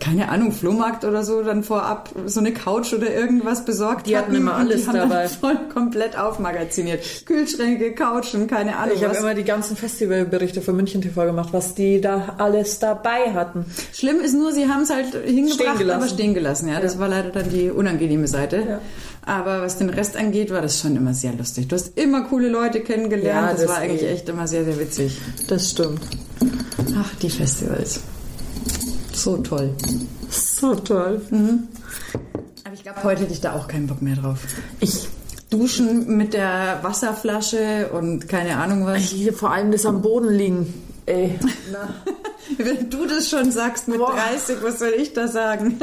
keine Ahnung, Flohmarkt oder so dann vorab so eine Couch oder irgendwas besorgt Die hatten immer und alles die haben dabei. Voll komplett aufmagaziniert. Kühlschränke, Couchen, keine Ahnung Ich habe immer die ganzen Festivalberichte für München TV gemacht, was die da alles dabei hatten. Schlimm ist nur, sie haben es halt hingebracht, Stehen aber stehen gelassen. Ja, das war leider dann die unangenehme Seite. Ja. Aber was den Rest angeht, war das schon immer sehr lustig. Du hast immer coole Leute kennengelernt. Ja, das, das war eigentlich echt immer sehr, sehr witzig. Das stimmt. Ach, die Festivals. So toll. So toll. Aber ich glaube, heute hätte ich da auch keinen Bock mehr drauf. Ich, Duschen mit der Wasserflasche und keine Ahnung was. ich liebe vor allem das am Boden liegen. Ey. Na. Wenn du das schon sagst mit Boah. 30, was soll ich da sagen?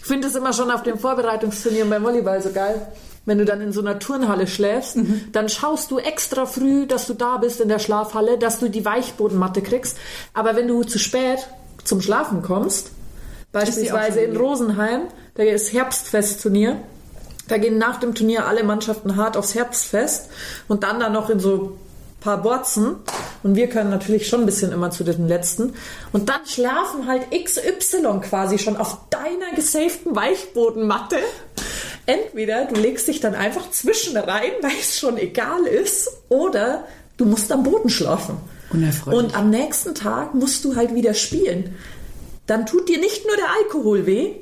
Ich finde es immer schon auf den Vorbereitungsturnieren beim Volleyball so geil. Wenn du dann in so einer Turnhalle schläfst, dann schaust du extra früh, dass du da bist in der Schlafhalle, dass du die Weichbodenmatte kriegst. Aber wenn du zu spät zum Schlafen kommst, beispielsweise in Rosenheim, da ist Herbstfestturnier, da gehen nach dem Turnier alle Mannschaften hart aufs Herbstfest und dann da noch in so paar Borzen und wir können natürlich schon ein bisschen immer zu den letzten und dann schlafen halt XY quasi schon auf deiner gesaften Weichbodenmatte. Entweder du legst dich dann einfach zwischen rein, weil es schon egal ist, oder du musst am Boden schlafen. Und am nächsten Tag musst du halt wieder spielen. Dann tut dir nicht nur der Alkohol weh,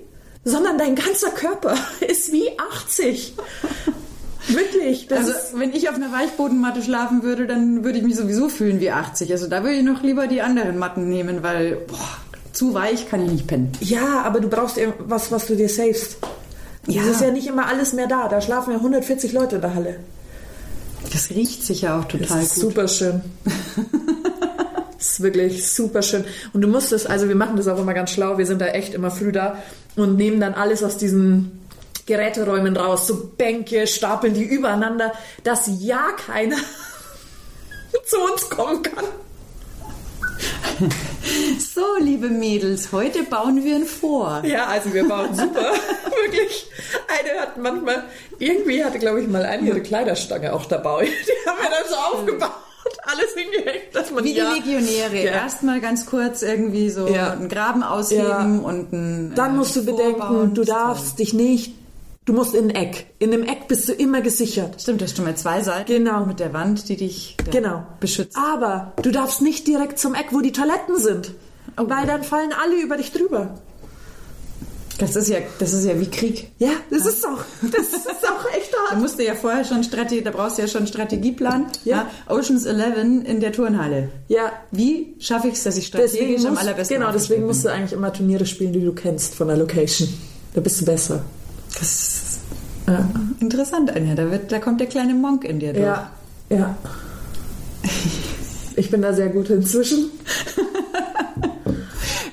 sondern dein ganzer Körper ist wie 80. Wirklich. Also, wenn ich auf einer Weichbodenmatte schlafen würde, dann würde ich mich sowieso fühlen wie 80. Also, da würde ich noch lieber die anderen Matten nehmen, weil boah, zu weich kann ich nicht pennen. ja, aber du brauchst eben was, was du dir savest. Ja. Es ist ja nicht immer alles mehr da. Da schlafen ja 140 Leute in der Halle. Das riecht sicher auch total Das ist gut. super schön. das ist wirklich super schön. Und du musst es, also wir machen das auch immer ganz schlau, wir sind da echt immer früh da und nehmen dann alles aus diesen Geräteräumen raus, so Bänke, stapeln die übereinander, dass ja keiner zu uns kommen kann. So, liebe Mädels, heute bauen wir ein Vor. Ja, also wir bauen super. Wirklich. Eine hat manchmal, irgendwie hatte, glaube ich, mal eine ihre Kleiderstange auch dabei. Die haben wir dann so aufgebaut, alles hingehängt, dass man Wie die ja, Legionäre. Ja. Erstmal ganz kurz irgendwie so Ja. einen Graben ausheben Ja. und einen. Dann äh, musst du vorbauen. bedenken, du darfst dich nicht, du musst in ein Eck. In einem Eck bist du immer gesichert. Stimmt, das stimmt mal zwei Seiten. Genau. Mit der Wand, die dich Genau. beschützt. Aber du darfst nicht direkt zum Eck, wo die Toiletten sind. Oh. Weil dann fallen alle über dich drüber. Das ist ja, das ist ja wie Krieg. Ja, das ist auch, das ist auch echt Da hart. musst du ja vorher schon Strategie, da brauchst du ja schon einen Strategieplan. Ja. Oceans 11 in der Turnhalle. Ja, Wie schaffe ich es, dass ich deswegen strategisch am musst, allerbesten genau, deswegen musst du eigentlich immer Turniere spielen, die du kennst von der Location. Da bist du besser. Das ist Ja, interessant, Anja. Da, wird, da kommt der kleine Monk in dir durch. ja. ja. Ich bin da sehr gut inzwischen.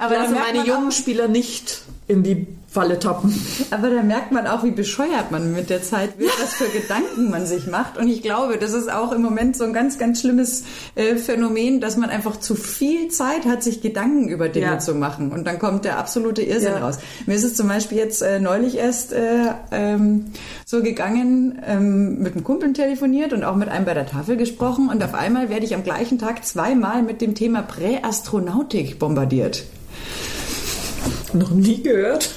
Aber, Lasse meine jungen auch, Spieler nicht in die Falle tappen. aber da merkt man auch, wie bescheuert man mit der Zeit wird, was für Gedanken man sich macht. Und ich glaube, das ist auch im Moment so ein ganz, ganz schlimmes äh, Phänomen, dass man einfach zu viel Zeit hat, sich Gedanken über Dinge Ja. zu machen. Und dann kommt der absolute Irrsinn Ja. raus. Mir ist es zum Beispiel jetzt äh, neulich erst äh, ähm, so gegangen, ähm, mit einem Kumpel telefoniert und auch mit einem bei der Tafel gesprochen. Und auf einmal werde ich am gleichen Tag zweimal mit dem Thema Präastronautik bombardiert. Noch nie gehört.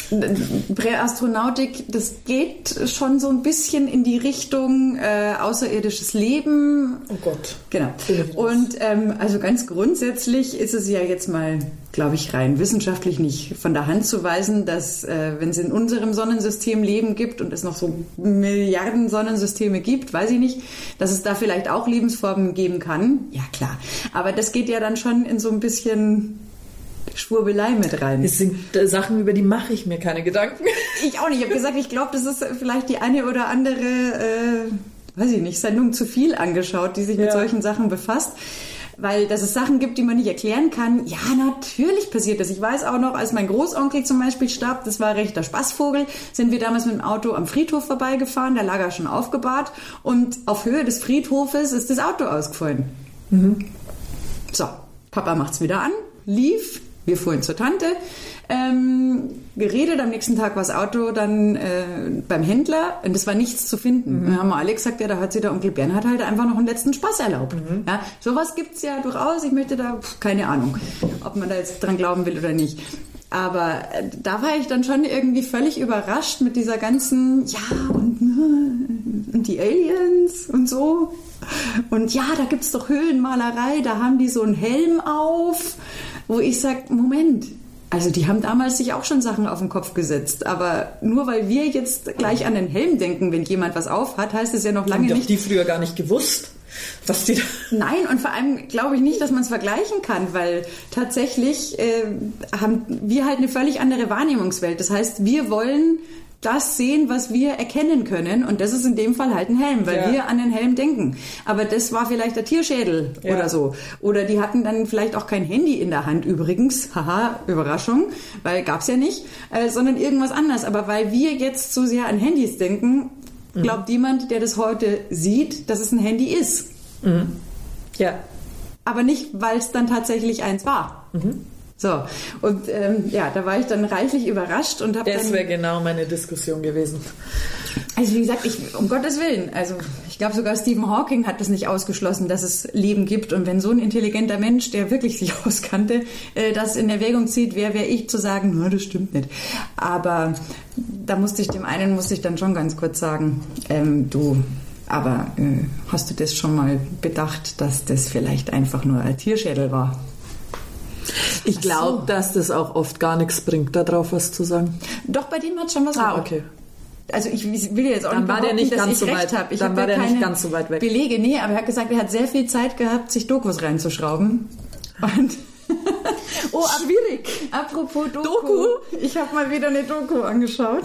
Präastronautik, das geht schon so ein bisschen in die Richtung äh, außerirdisches Leben. Oh Gott. Genau. Und ähm, also ganz grundsätzlich ist es ja jetzt mal, glaube ich, rein wissenschaftlich nicht von der Hand zu weisen, dass äh, wenn es in unserem Sonnensystem Leben gibt und es noch so Milliarden Sonnensysteme gibt, weiß ich nicht, dass es da vielleicht auch Lebensformen geben kann. Ja klar. Aber das geht ja dann schon in so ein bisschen Schwurbelei mit rein. Das sind äh, Sachen, über die mache ich mir keine Gedanken. Ich auch nicht. Ich habe gesagt, ich glaube, das ist vielleicht die eine oder andere, äh, weiß ich nicht, Sendung zu viel angeschaut, die sich mit Ja. solchen Sachen befasst. Weil dass es Sachen gibt, die man nicht erklären kann. Ja, natürlich passiert das. Ich weiß auch noch, als mein Großonkel zum Beispiel starb, das war rechter Spaßvogel, sind wir damals mit dem Auto am Friedhof vorbeigefahren, da lag er schon aufgebahrt und auf Höhe des Friedhofes ist das Auto ausgefallen. So, Papa macht's wieder an, lief, wir fuhren zur Tante, ähm, geredet, am nächsten Tag war das Auto dann äh, beim Händler und es war nichts zu finden. Haben wir alle gesagt, ja, da hat sich der Onkel Bernhard halt einfach noch einen letzten Spaß erlaubt. Ja, sowas gibt's ja durchaus, ich möchte da, pf, keine Ahnung, ob man da jetzt dran glauben will oder nicht. Aber äh, da war ich dann schon irgendwie völlig überrascht mit dieser ganzen, ja, und, äh, und die Aliens und so. Und ja, da gibt's doch Höhlenmalerei, da haben die so einen Helm auf, wo ich sag, Moment, also die haben damals sich auch schon Sachen auf den Kopf gesetzt, aber nur weil wir jetzt gleich an den Helm denken, wenn jemand was auf hat, heißt es ja noch lange Haben doch nicht, die früher gar nicht gewusst, was die da... Nein, und vor allem glaube ich nicht, dass man es vergleichen kann, weil tatsächlich äh, haben wir halt eine völlig andere Wahrnehmungswelt. Das heißt, wir wollen das sehen, was wir erkennen können. Und das ist in dem Fall halt ein Helm, weil Ja. wir an den Helm denken. Aber das war vielleicht der Tierschädel Ja. oder so. Oder die hatten dann vielleicht auch kein Handy in der Hand übrigens. Haha, Überraschung, weil gab's ja nicht. Äh, sondern irgendwas anderes. Aber weil wir jetzt so sehr an Handys denken, glaubt jemand, der das heute sieht, dass es ein Handy ist. Ja. Aber nicht, weil es dann tatsächlich eins war. So, und ähm, ja, da war ich dann reichlich überrascht und habe Das wäre genau meine Diskussion gewesen. Also wie gesagt, ich, um Gottes Willen, also ich glaube sogar Stephen Hawking hat das nicht ausgeschlossen, dass es Leben gibt. Und wenn so ein intelligenter Mensch, der wirklich sich auskannte, äh, das in Erwägung zieht, wer wäre ich zu sagen, na, das stimmt nicht. Aber da musste ich dem einen, musste ich dann schon ganz kurz sagen, ähm, du, aber äh, hast du das schon mal bedacht, dass das vielleicht einfach nur ein Tierschädel war? Ich glaube, dass das auch oft gar nichts bringt, darauf was zu sagen. Doch, bei dem hat schon was Ah, okay. Also ich will jetzt auch Dann nicht war der nicht dass ganz ich so recht weit- habe. Ich dann hab war ja der nicht ganz so weit weg. Belege, nee, aber er hat gesagt, er hat sehr viel Zeit gehabt, sich Dokus reinzuschrauben. Und oh, Schwierig. Apropos Doku. Doku? Ich habe mal wieder eine Doku angeschaut.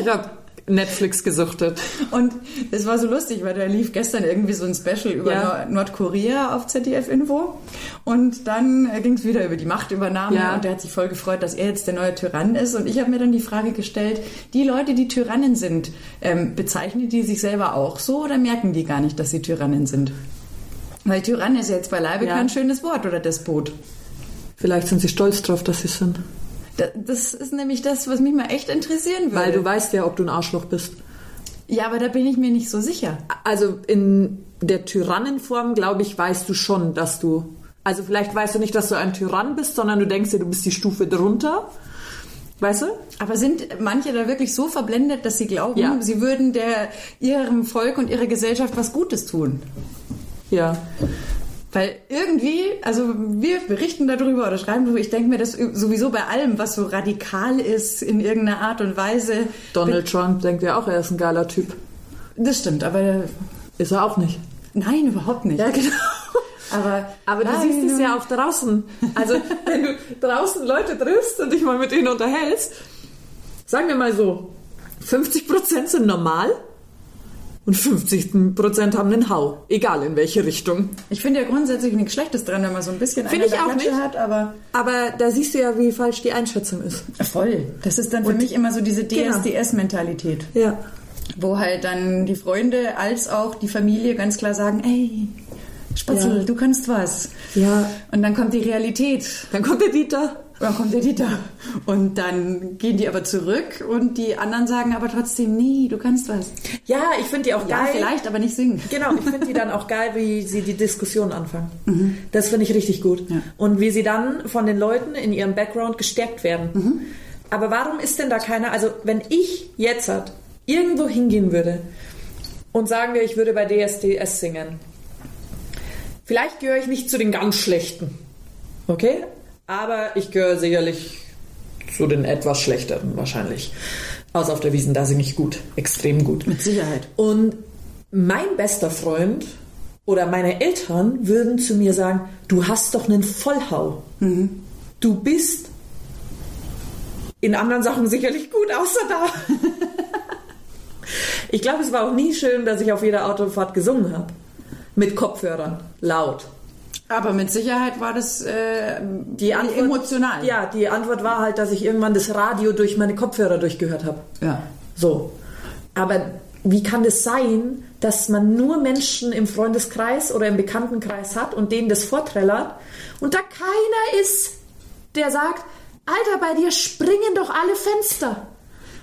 Ich habe Netflix gesuchtet. Und es war so lustig, weil da lief gestern irgendwie so ein Special über Ja. Nord- Nordkorea auf ZDF Info. Und dann ging es wieder über die Machtübernahme Ja. und der hat sich voll gefreut, dass er jetzt der neue Tyrann ist. Und ich habe mir dann die Frage gestellt, die Leute, die Tyrannen sind, ähm, bezeichnen die sich selber auch so oder merken die gar nicht, dass sie Tyrannen sind? Weil Tyrann ist ja jetzt beileibe Ja. kein schönes Wort oder Despot. Vielleicht sind sie stolz drauf, dass sie es sind. Da- Das ist nämlich das, was mich mal echt interessieren würde. Weil du weißt ja, ob du ein Arschloch bist. ja, aber da bin ich mir nicht so sicher. Also in der Tyrannenform, glaube ich, weißt du schon, dass du. Also vielleicht weißt du nicht, dass du ein Tyrann bist, sondern du denkst dir, du bist die Stufe drunter. Weißt du? Aber sind manche da wirklich so verblendet, dass sie glauben, Ja. sie würden der, ihrem Volk und ihrer Gesellschaft was Gutes tun? Ja. Weil irgendwie, also wir berichten darüber oder schreiben darüber, ich denke mir das sowieso bei allem, was so radikal ist in irgendeiner Art und Weise. Donald Trump denkt ja auch, er ist ein geiler Typ. Das stimmt, aber Ist er auch nicht. nein, überhaupt nicht. Ja, genau. Aber, Aber du siehst es ja auch draußen. Also, wenn du draußen Leute triffst und dich mal mit ihnen unterhältst, sagen wir mal so, 50% sind normal und 50% haben einen Hau. Egal in welche Richtung. Ich finde ja grundsätzlich nichts Schlechtes dran, wenn man so ein bisschen Finde eine ich auch Klatsche nicht. hat, aber Aber da siehst du ja, wie falsch die Einschätzung ist. voll. Das ist dann für Und- mich immer so diese Genau. DSDS-Mentalität. Ja. Wo halt dann die Freunde als auch die Familie ganz klar sagen, ey, Spatzel, Ja. du kannst was. Ja. Und dann kommt die Realität. Dann kommt der Dieter. Und dann kommt der Dieter. Und dann gehen die aber zurück und die anderen sagen aber trotzdem, nee, du kannst was. Ja, ich finde die auch Ja, geil. vielleicht, aber nicht singen. Genau, ich finde die dann auch geil, wie sie die Diskussion anfangen. Das finde ich richtig gut. Ja. Und wie sie dann von den Leuten in ihrem Background gestärkt werden. Aber warum ist denn da keiner, also wenn ich jetzt halt irgendwo hingehen würde und sagen wir, ich würde bei DSDS singen, vielleicht gehöre ich nicht zu den ganz Schlechten, okay? Aber ich gehöre sicherlich zu den etwas Schlechteren wahrscheinlich. Außer auf der Wiesen, da singe ich gut, extrem gut. Mit Sicherheit. Und mein bester Freund oder meine Eltern würden zu mir sagen, du hast doch einen Vollhau. Du bist in anderen Sachen sicherlich gut, außer da. ich glaube, es war auch nie schön, dass ich auf jeder Autofahrt gesungen habe. Mit Kopfhörern, laut. Aber mit Sicherheit war das äh, Die Antwort, emotional. Ja, die Antwort war halt, dass ich irgendwann das Radio durch meine Kopfhörer durchgehört habe. ja. So. Aber wie kann das sein, dass man nur Menschen im Freundeskreis oder im Bekanntenkreis hat und denen das vorträllert und da keiner ist, der sagt, Alter, bei dir springen doch alle Fenster.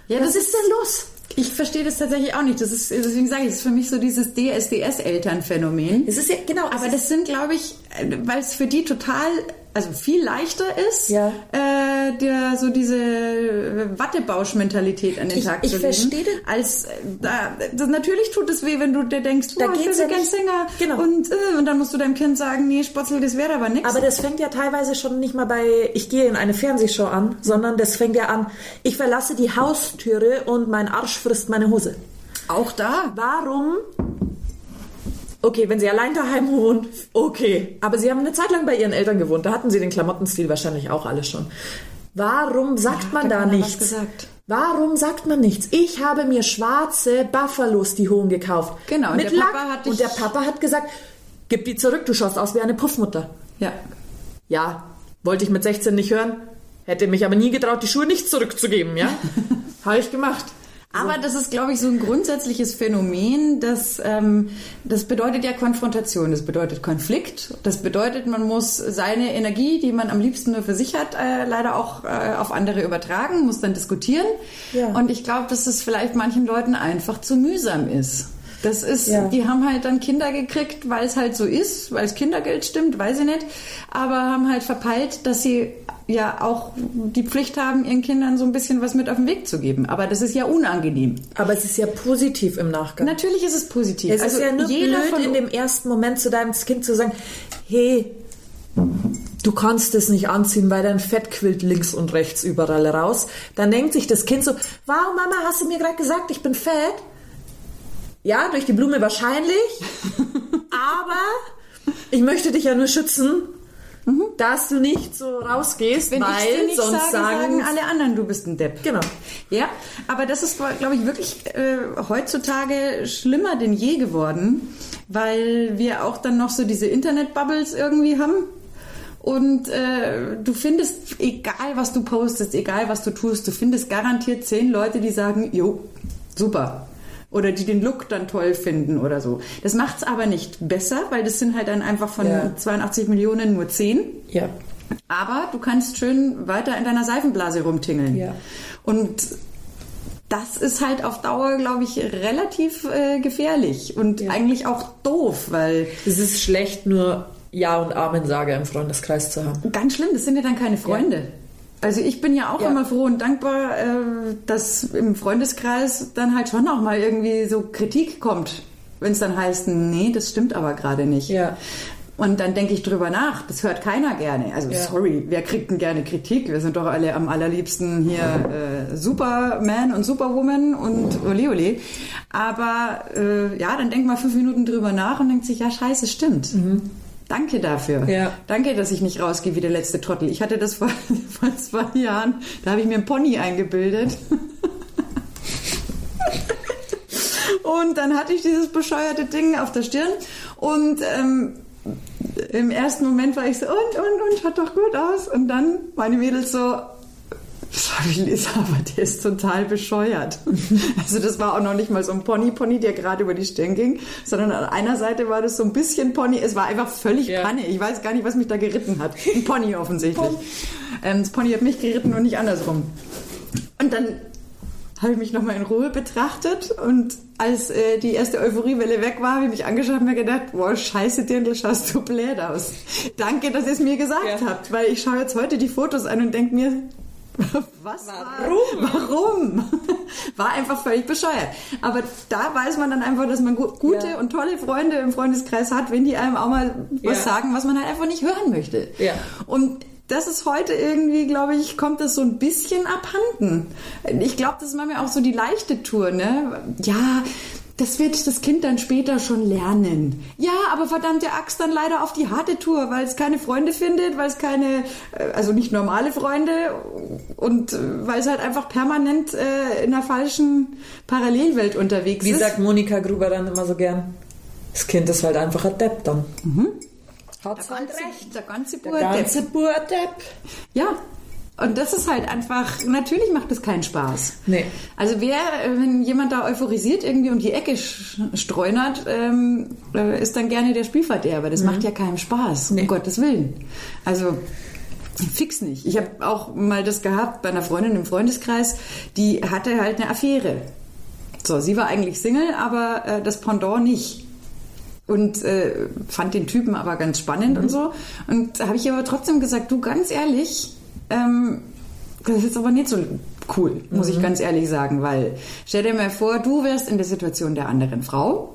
Ja, Was das ist denn los? Ich verstehe das tatsächlich auch nicht. Das ist, deswegen sage ich, das ist für mich so dieses DSDS-Elternphänomen. Es ist ja, genau, Aber das sind, glaube ich, äh, weil es für die total, also viel leichter ist, Ja. äh, der, so diese äh, Wattebausch-Mentalität an den Ich- Tag ich zu legen. verstehe das. Als, äh, da, das, natürlich tut es weh, wenn du dir denkst, Da oh, ich geht's bin so ja gern Sänger. Genau. Und, äh, und dann musst du deinem Kind sagen, nee, Spotzel, das wäre aber nichts. Aber das fängt ja teilweise schon nicht mal bei, ich gehe in eine Fernsehshow an, sondern das fängt ja an, ich verlasse die Haustüre und mein Arsch frisst meine Hose. auch da. Warum? Okay, wenn sie allein daheim wohnen, okay. Aber sie haben eine Zeit lang bei ihren Eltern gewohnt. Da hatten sie den Klamottenstil wahrscheinlich auch alle schon. Warum sagt Ja, man da nichts? Warum sagt man nichts? Ich habe mir schwarze Buffalos die Hohen gekauft. Genau, und Mit der Lack. Papa hat und der Papa hat gesagt, gib die zurück, du schaust aus wie eine Puffmutter. Ja. Ja, wollte ich mit 16 nicht hören, hätte mich aber nie getraut, die Schuhe nicht zurückzugeben, ja? habe ich gemacht. Aber das ist, glaube ich, so ein grundsätzliches Phänomen, das, ähm, das bedeutet ja Konfrontation, das bedeutet Konflikt, das bedeutet, man muss seine Energie, die man am liebsten nur für sich hat, äh, leider auch äh, auf andere übertragen, muss dann diskutieren. Ja. Und ich glaube, dass es vielleicht manchen Leuten einfach zu mühsam ist. Das ist, Ja. die haben halt dann Kinder gekriegt, weil es halt so ist, weil es Kindergeld stimmt, weiß ich nicht, aber haben halt verpeilt, dass sie ja auch die Pflicht haben, ihren Kindern so ein bisschen was mit auf den Weg zu geben. Aber das ist ja unangenehm. Aber es ist ja positiv im Nachgang. Natürlich ist es positiv. Es ist ja nur Also jeder blöd, von in dem ersten Moment zu deinem Kind zu sagen, hey, du kannst es nicht anziehen, weil dein Fett quillt links und rechts überall raus. Dann denkt sich das Kind so, wow, Mama, hast du mir gerade gesagt, ich bin fett? Ja, durch die Blume wahrscheinlich, aber ich möchte dich ja nur schützen, dass du nicht so rausgehst, Wenn ich weil sonst sage, sagen, sagen alle anderen, du bist ein Depp. Genau. Ja, aber das ist, glaube ich, wirklich äh, heutzutage schlimmer denn je geworden, weil wir auch dann noch so diese Internet-Bubbles irgendwie haben. Und äh, du findest, egal was du postest, egal was du tust, du findest garantiert zehn Leute, die sagen, jo, super. Oder die den Look dann toll finden oder so. Das macht's aber nicht besser, weil das sind halt dann einfach von Ja. 82 Millionen nur 10. Ja. Aber du kannst schön weiter in deiner Seifenblase rumtingeln. Ja. Und das ist halt auf Dauer, glaube ich, relativ äh, gefährlich und Ja. eigentlich auch doof, weil Es ist schlecht, nur Ja und Amen-Sage im Freundeskreis zu haben. ganz schlimm, das sind ja dann keine Freunde. Also ich bin ja auch Ja. immer froh und dankbar, äh, dass im Freundeskreis dann halt schon auch mal irgendwie so Kritik kommt, wenn es dann heißt, nee, das stimmt aber gerade nicht. Ja. Und dann denke ich drüber nach. Das hört keiner gerne. Also Ja. sorry, wer kriegt denn gerne Kritik? Wir sind doch alle am allerliebsten hier äh, Superman und Superwoman und ole ole. Aber äh, ja, dann denkt man fünf Minuten drüber nach und denkt sich, ja scheiße, stimmt. Danke dafür. Ja. Danke, dass ich nicht rausgehe wie der letzte Trottel. Ich hatte das vor, vor zwei Jahren, da habe ich mir einen Pony eingebildet. Und dann hatte ich dieses bescheuerte Ding auf der Stirn und ähm, im ersten Moment war ich so, und, und, und, schaut doch gut aus. Und dann meine Mädels so, sorry Lisa, aber der ist total bescheuert. Also das war auch noch nicht mal so ein Pony-Pony, der gerade über die Stirn ging, sondern an einer Seite war das so ein bisschen Pony. Es war einfach völlig Ja. Panne. Ich weiß gar nicht, was mich da geritten hat. Ein Pony offensichtlich. Ähm, das Pony hat mich geritten und nicht andersrum. Und dann habe ich mich nochmal in Ruhe betrachtet und als äh, die erste Euphoriewelle weg war, habe ich mich angeschaut und mir gedacht, boah, scheiße Dirndl, schaust du blöd aus. Danke, dass ihr es mir gesagt Ja. habt, weil ich schaue jetzt heute die Fotos an und denke mir, was? Warum? War, warum? War einfach völlig bescheuert. Aber da weiß man dann einfach, dass man gu gute Ja. und tolle Freunde im Freundeskreis hat, wenn die einem auch mal was Ja. sagen, was man halt einfach nicht hören möchte. Ja. Und das ist heute irgendwie, glaube ich, kommt das so ein bisschen abhanden. Ich glaube, das ist manchmal auch so die leichte Tour, ne? Ja, das wird das Kind dann später schon lernen. Ja, aber verdammte Axt dann leider auf die harte Tour, weil es keine Freunde findet, weil es keine, äh, also nicht normale Freunde und äh, weil es halt einfach permanent äh, in einer falschen Parallelwelt unterwegs Wie ist. sagt Monika Gruber dann immer so gern? Das Kind ist halt einfach ein Depp dann. Hat's der halt ganze, recht. der ganze Der Bur- ganze Burdepp. Ja. Und das ist halt einfach, natürlich macht das keinen Spaß. Nee. Also wer, wenn jemand da euphorisiert irgendwie um die Ecke streunert, ähm, äh, ist dann gerne der Spielverderber. Das macht ja keinen Spaß, Nee. um Gottes Willen. Also fix nicht. Ich habe auch mal das gehabt bei einer Freundin im Freundeskreis, die hatte halt eine Affäre. So, sie war eigentlich Single, aber äh, das Pendant nicht und äh, fand den Typen aber ganz spannend und so. Und da habe ich aber trotzdem gesagt, du ganz ehrlich, ähm, das ist jetzt aber nicht so cool, muss ich ganz ehrlich sagen, weil stell dir mal vor, du wärst in der Situation der anderen Frau.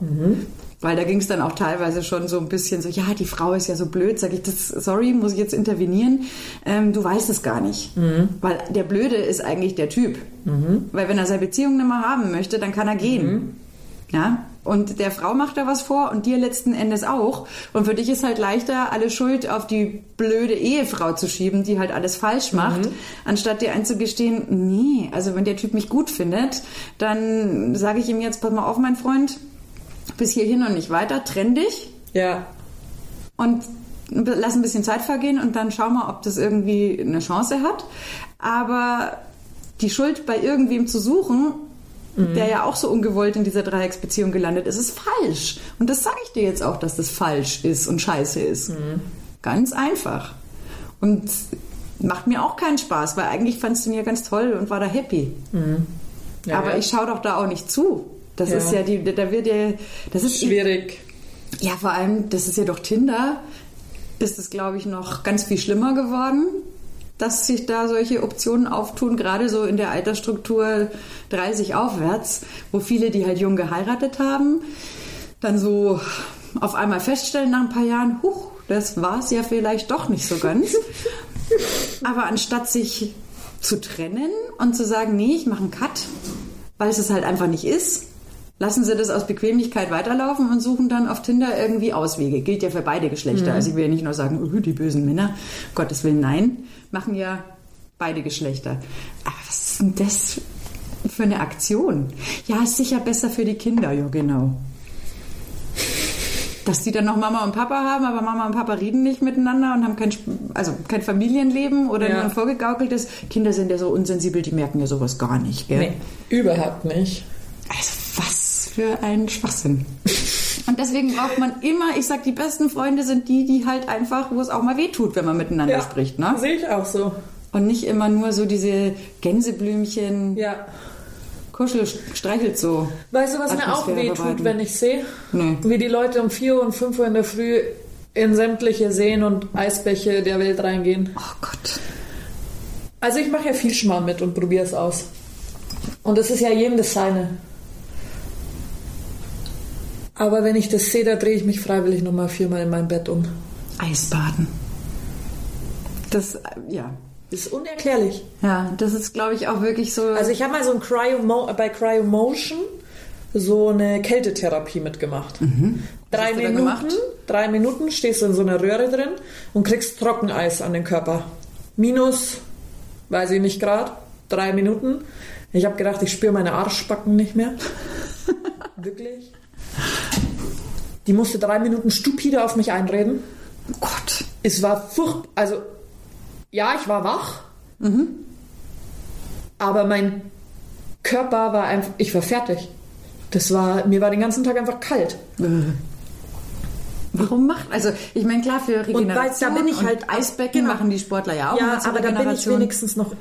Weil da ging es dann auch teilweise schon so ein bisschen so, ja, die Frau ist ja so blöd, sage ich das, sorry, muss ich jetzt intervenieren? Ähm, du weißt es gar nicht. Weil der Blöde ist eigentlich der Typ. Weil wenn er seine Beziehung nicht mehr haben möchte, dann kann er gehen. Ja, und der Frau macht da was vor und dir letzten Endes auch. Und für dich ist halt leichter, alle Schuld auf die blöde Ehefrau zu schieben, die halt alles falsch macht, anstatt dir einzugestehen, nee, also wenn der Typ mich gut findet, dann sage ich ihm jetzt, pass mal auf, mein Freund, bis hierhin und nicht weiter, trenn dich Ja. und lass ein bisschen Zeit vergehen und dann schau mal, ob das irgendwie eine Chance hat. Aber die Schuld bei irgendwem zu suchen, der ja auch so ungewollt in dieser Dreiecksbeziehung gelandet ist, ist falsch. Und das sage ich dir jetzt auch, dass das falsch ist und scheiße ist. Ganz einfach. Und macht mir auch keinen Spaß, weil eigentlich fandst du ihn ja ganz toll und war da happy. Ja, Aber ja. ich schaue doch da auch nicht zu. Das Ja. ist ja die, da wird ja, das ist Schwierig. ja, vor allem, das ist ja doch Tinder, ist es, glaube ich, noch ganz viel schlimmer geworden, dass sich da solche Optionen auftun, gerade so in der Altersstruktur 30 aufwärts, wo viele, die halt jung geheiratet haben, dann so auf einmal feststellen nach ein paar Jahren, huch, das war es ja vielleicht doch nicht so ganz. Aber anstatt sich zu trennen und zu sagen, nee, ich mache einen Cut, weil es es halt einfach nicht ist, lassen sie das aus Bequemlichkeit weiterlaufen und suchen dann auf Tinder irgendwie Auswege. Gilt ja für beide Geschlechter. Also ich will ja nicht nur sagen, oh, die bösen Männer, Gottes Willen, nein, machen ja beide Geschlechter. Aber was ist denn das für eine Aktion? Ja, ist sicher besser für die Kinder, ja genau. Dass die dann noch Mama und Papa haben, aber Mama und Papa reden nicht miteinander und haben kein, also kein Familienleben oder Ja. nur ein vorgegaukeltes. Kinder sind ja so unsensibel, die merken ja sowas gar nicht. Gell? Nee, überhaupt nicht. Also für ein Schwachsinn. Und deswegen braucht man immer, ich sag, die besten Freunde sind die, die halt einfach, wo es auch mal wehtut, wenn man miteinander spricht. Ne? Sehe ich auch so. Und nicht immer nur so diese Gänseblümchen, Ja. kuschel, streichelt so. Weißt du, was mir auch Atmosphäre wehtut, bereiten. wenn ich sehe? Nee. Wie die Leute um 4 Uhr und 5 Uhr in der Früh in sämtliche Seen und Eisbäche der Welt reingehen. Oh Gott. Also ich mache ja viel Schmarrn mit und probiere es aus. Und es ist ja jedem das seine. Aber wenn ich das sehe, da drehe ich mich freiwillig nochmal viermal in mein Bett um. Eisbaden. Das, äh, ja. Ist unerklärlich. Ja, das ist, glaube ich, auch wirklich so. Also ich habe mal so ein Cryomo bei Cryomotion so eine Kältetherapie mitgemacht. Drei du da Minuten, gemacht? drei Minuten stehst du in so einer Röhre drin und kriegst Trockeneis an den Körper. Minus, weiß ich nicht grad, drei Minuten. Ich habe gedacht, ich spüre meine Arschbacken nicht mehr. Wirklich. Die musste drei Minuten stupide auf mich einreden. oh Gott. Es war furchtbar. Also, ja, ich war wach. Aber mein Körper war einfach. Ich war fertig. Das war. Mir war den ganzen Tag einfach kalt. Warum macht, also ich meine klar für Regeneration da bin ich und halt- Eisbecken genau. machen die Sportler ja auch. ja, aber da bin ich wenigstens noch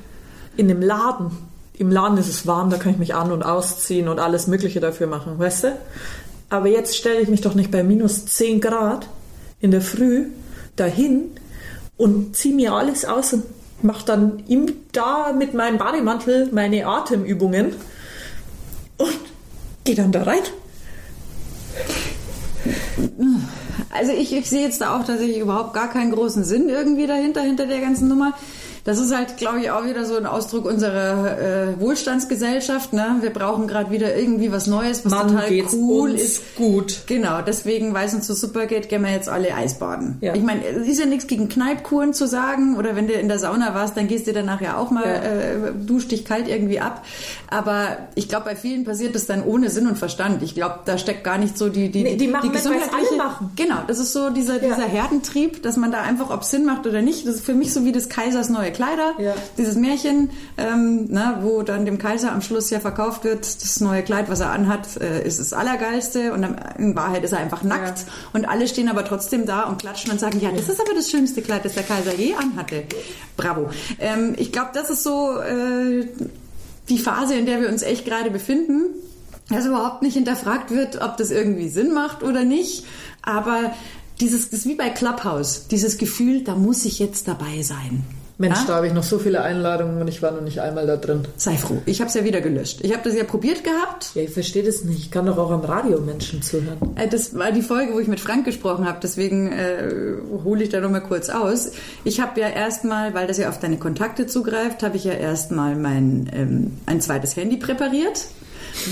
in einem Laden. Im Laden ist es warm, da kann ich mich an- und ausziehen und alles Mögliche dafür machen, weißt du? Aber jetzt stelle ich mich doch nicht bei minus 10 Grad in der Früh dahin und ziehe mir alles aus und mache dann im, da mit meinem Bademantel meine Atemübungen und gehe dann da rein. Also ich, ich sehe jetzt da auch tatsächlich überhaupt gar keinen großen Sinn irgendwie dahinter, hinter der ganzen Nummer. Das ist halt, glaube ich, auch wieder so ein Ausdruck unserer äh, Wohlstandsgesellschaft. Ne? Wir brauchen gerade wieder irgendwie was Neues, was Mann, total geht's cool uns ist. gut. Genau, deswegen, weil es uns so super geht, gehen wir jetzt alle Eisbaden. Ja. Ich meine, es ist ja nichts gegen Kneipkuren zu sagen oder wenn du in der Sauna warst, dann gehst du danach ja auch mal, Ja. äh, dusch dich kalt irgendwie ab. Aber ich glaube, bei vielen passiert das dann ohne Sinn und Verstand. Ich glaube, da steckt gar nicht so die die Nee, die machen die gesundheitliche- machen. Genau, das ist so dieser Ja. dieser Herdentrieb, dass man da einfach, ob es Sinn macht oder nicht. Das ist für mich so wie des Kaisers neue Kleider. Ja. Dieses Märchen, ähm, na, wo dann dem Kaiser am Schluss ja verkauft wird, das neue Kleid, was er anhat, äh, ist das Allergeilste und dann, in Wahrheit ist er einfach nackt Ja. und alle stehen aber trotzdem da und klatschen und sagen, ja, das ist aber das schönste Kleid, das der Kaiser je anhatte. Bravo. Ähm, ich glaube, das ist so äh, die Phase, in der wir uns echt gerade befinden, dass überhaupt nicht hinterfragt wird, ob das irgendwie Sinn macht oder nicht, aber dieses, das ist wie bei Clubhouse, dieses Gefühl, da muss ich jetzt dabei sein. Mensch, Ja? da habe ich noch so viele Einladungen und ich war noch nicht einmal da drin. Sei froh. Ich habe es ja wieder gelöscht. Ich habe das ja probiert gehabt. Ja, ich verstehe das nicht. Ich kann doch auch am Radio Menschen zuhören. Äh, Das war die Folge, wo ich mit Frank gesprochen habe. Deswegen äh, hole ich da noch mal kurz aus. Ich habe ja erstmal, weil das ja auf deine Kontakte zugreift, habe ich ja erstmal mein ähm, ein zweites Handy präpariert,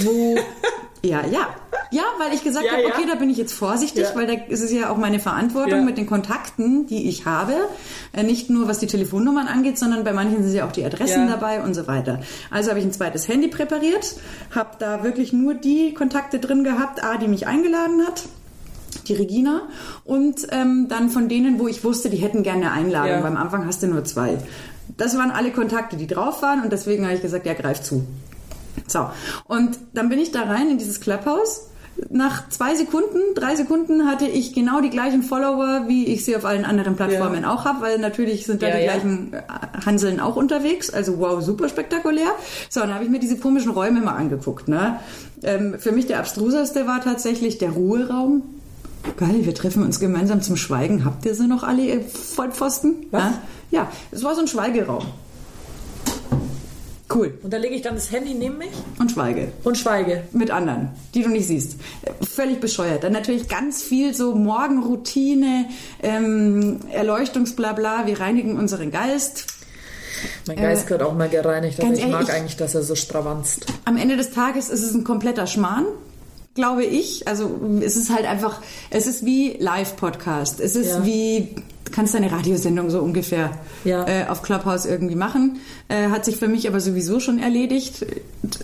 wo ja ja ja, weil ich gesagt Ja, habe, ja. okay, da bin ich jetzt vorsichtig, Ja. weil da ist es ja auch meine Verantwortung Ja. mit den Kontakten, die ich habe, äh, nicht nur was die Telefonnummern angeht, sondern bei manchen sind ja auch die Adressen Ja. dabei und so weiter. Also habe ich ein zweites Handy präpariert, habe da wirklich nur die Kontakte drin gehabt, A, die mich eingeladen hat, die Regina, und ähm, dann von denen, wo ich wusste, die hätten gerne eine Einladung. Ja. Beim Anfang hast du nur zwei. Das waren alle Kontakte, die drauf waren und deswegen habe ich gesagt, ja, greif zu. So, und dann bin ich da rein in dieses Clubhouse. Nach zwei Sekunden, drei Sekunden hatte ich genau die gleichen Follower, wie ich sie auf allen anderen Plattformen auch habe, weil natürlich sind da Ja, die ja. gleichen äh, Hanseln auch unterwegs. Also wow, super spektakulär. So, dann habe ich mir diese komischen Räume mal angeguckt. Ne? Ähm, für mich der abstruserste war tatsächlich der Ruheraum. Geil, wir treffen uns gemeinsam zum Schweigen. Habt ihr sie noch alle, ihr Vollpfosten? Was? Ja? ja, es war so ein Schweigeraum. Cool. Und da lege ich dann das Handy neben mich Und schweige. und schweige. Mit anderen, die du nicht siehst. Äh, Völlig bescheuert. Dann natürlich ganz viel so Morgenroutine, ähm, Erleuchtungsblabla, wir reinigen unseren Geist. Mein Geist gehört auch mal gereinigt, aber ich ehrlich, mag ich- eigentlich, dass er so stravanzt. Am Ende des Tages ist es ein kompletter Schmarrn, glaube ich. Also es ist halt einfach, es ist wie Live-Podcast. Es ist Ja. wie, kannst deine Radiosendung so ungefähr Ja. äh, auf Clubhouse irgendwie machen. Äh, hat sich für mich aber sowieso schon erledigt.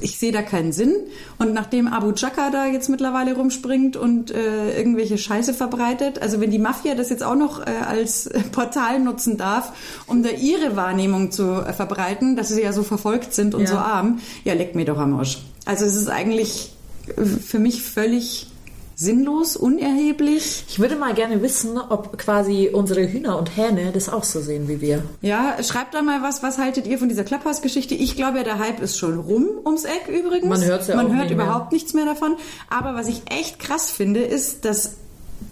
Ich sehe da keinen Sinn. Und nachdem Abu Chaka da jetzt mittlerweile rumspringt und äh, irgendwelche Scheiße verbreitet, also wenn die Mafia das jetzt auch noch äh, als Portal nutzen darf, um da ihre Wahrnehmung zu äh, verbreiten, dass sie ja so verfolgt sind und Ja. so arm, ja, leckt mir doch am Arsch. Also es ist eigentlich äh, für mich völlig sinnlos, unerheblich. Ich würde mal gerne wissen, ob quasi unsere Hühner und Hähne das auch so sehen wie wir. Ja, schreibt da mal was. Was haltet ihr von dieser Clubhouse-Geschichte? Ich glaube ja, der Hype ist schon rum ums Eck übrigens. Man hört's ja Man auch hört nicht mehr. überhaupt nichts mehr davon. Aber was ich echt krass finde, ist, dass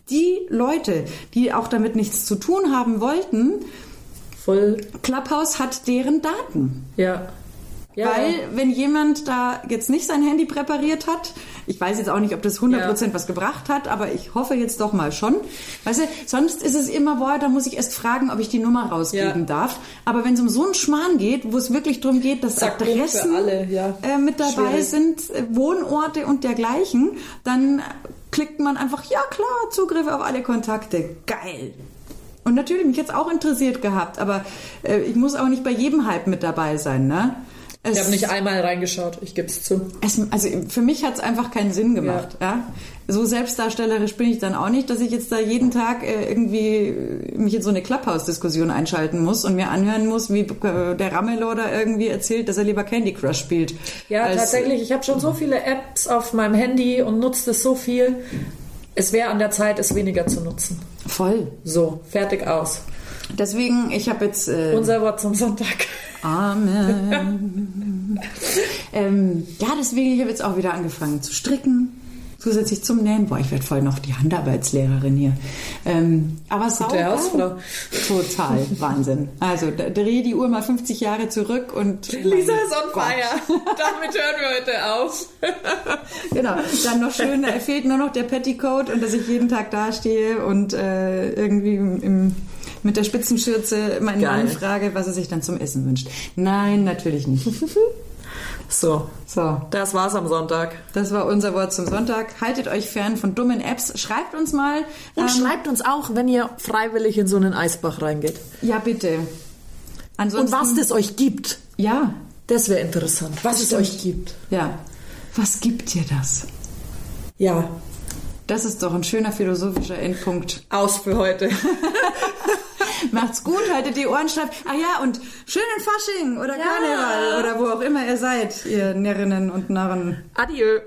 die Leute, die auch damit nichts zu tun haben wollten, Voll, Clubhouse hat deren Daten. ja. Ja, Weil, ja. wenn jemand da jetzt nicht sein Handy präpariert hat, ich weiß jetzt auch nicht, ob das 100% was gebracht hat, aber ich hoffe jetzt doch mal schon. Weißt du, sonst ist es immer, boah, da muss ich erst fragen, ob ich die Nummer rausgeben Ja. darf. Aber wenn es um so einen Schmarrn geht, wo es wirklich darum geht, dass Zack, Adressen alle, ja. äh, mit dabei Schwierig. sind, äh, Wohnorte und dergleichen, dann klickt man einfach, ja klar, Zugriff auf alle Kontakte. Geil. Und natürlich, mich jetzt auch interessiert gehabt, aber äh, ich muss auch nicht bei jedem Hype mit dabei sein, ne? Es, Ich habe nicht einmal reingeschaut, ich gebe es zu. es, also für mich hat es einfach keinen Sinn gemacht. Ja. So selbstdarstellerisch bin ich dann auch nicht, dass ich jetzt da jeden Tag äh, irgendwie mich in so eine Clubhouse-Diskussion einschalten muss und mir anhören muss, wie äh, der da irgendwie erzählt, dass er lieber Candy Crush spielt. Ja, Als- tatsächlich. Ich habe schon so viele Apps auf meinem Handy und nutze das so viel. Es wäre an der Zeit, es weniger zu nutzen. Voll. So, fertig aus. Deswegen, ich habe jetzt. Äh, Unser Wort zum Sonntag. Amen. ähm, ja, deswegen, ich habe jetzt auch wieder angefangen zu stricken. Zusätzlich zum Nähen. Boah, ich werde voll noch die Handarbeitslehrerin hier. Ähm, aber Gute saugeil. Hausfrau. Total Wahnsinn. Also da, dreh die Uhr mal 50 Jahre zurück und Lisa ist on Gott. fire. Damit hören wir heute auf. Genau. Dann noch schön, da fehlt nur noch der Petticoat und dass ich jeden Tag dastehe und äh, irgendwie im, im, mit der Spitzenschürze meinen Geil. Mann frage, was er sich dann zum Essen wünscht. Nein, natürlich nicht. So, So, das war's am Sonntag. das war unser Wort zum Sonntag. Haltet euch fern von dummen Apps. Schreibt uns mal. Und ähm, schreibt uns auch, wenn ihr freiwillig in so einen Eisbach reingeht. ja, bitte. Ansonsten, Und was das euch gibt. Ja, Das wäre interessant. Was es stimmt. euch gibt. ja. Was gibt dir das? Ja, Das ist doch ein schöner philosophischer Endpunkt. aus für heute. Macht's gut, haltet die Ohren steif. Ah ja, und schönen Fasching oder Ja. Karneval oder wo auch immer ihr seid, ihr Närrinnen und Narren. Adieu.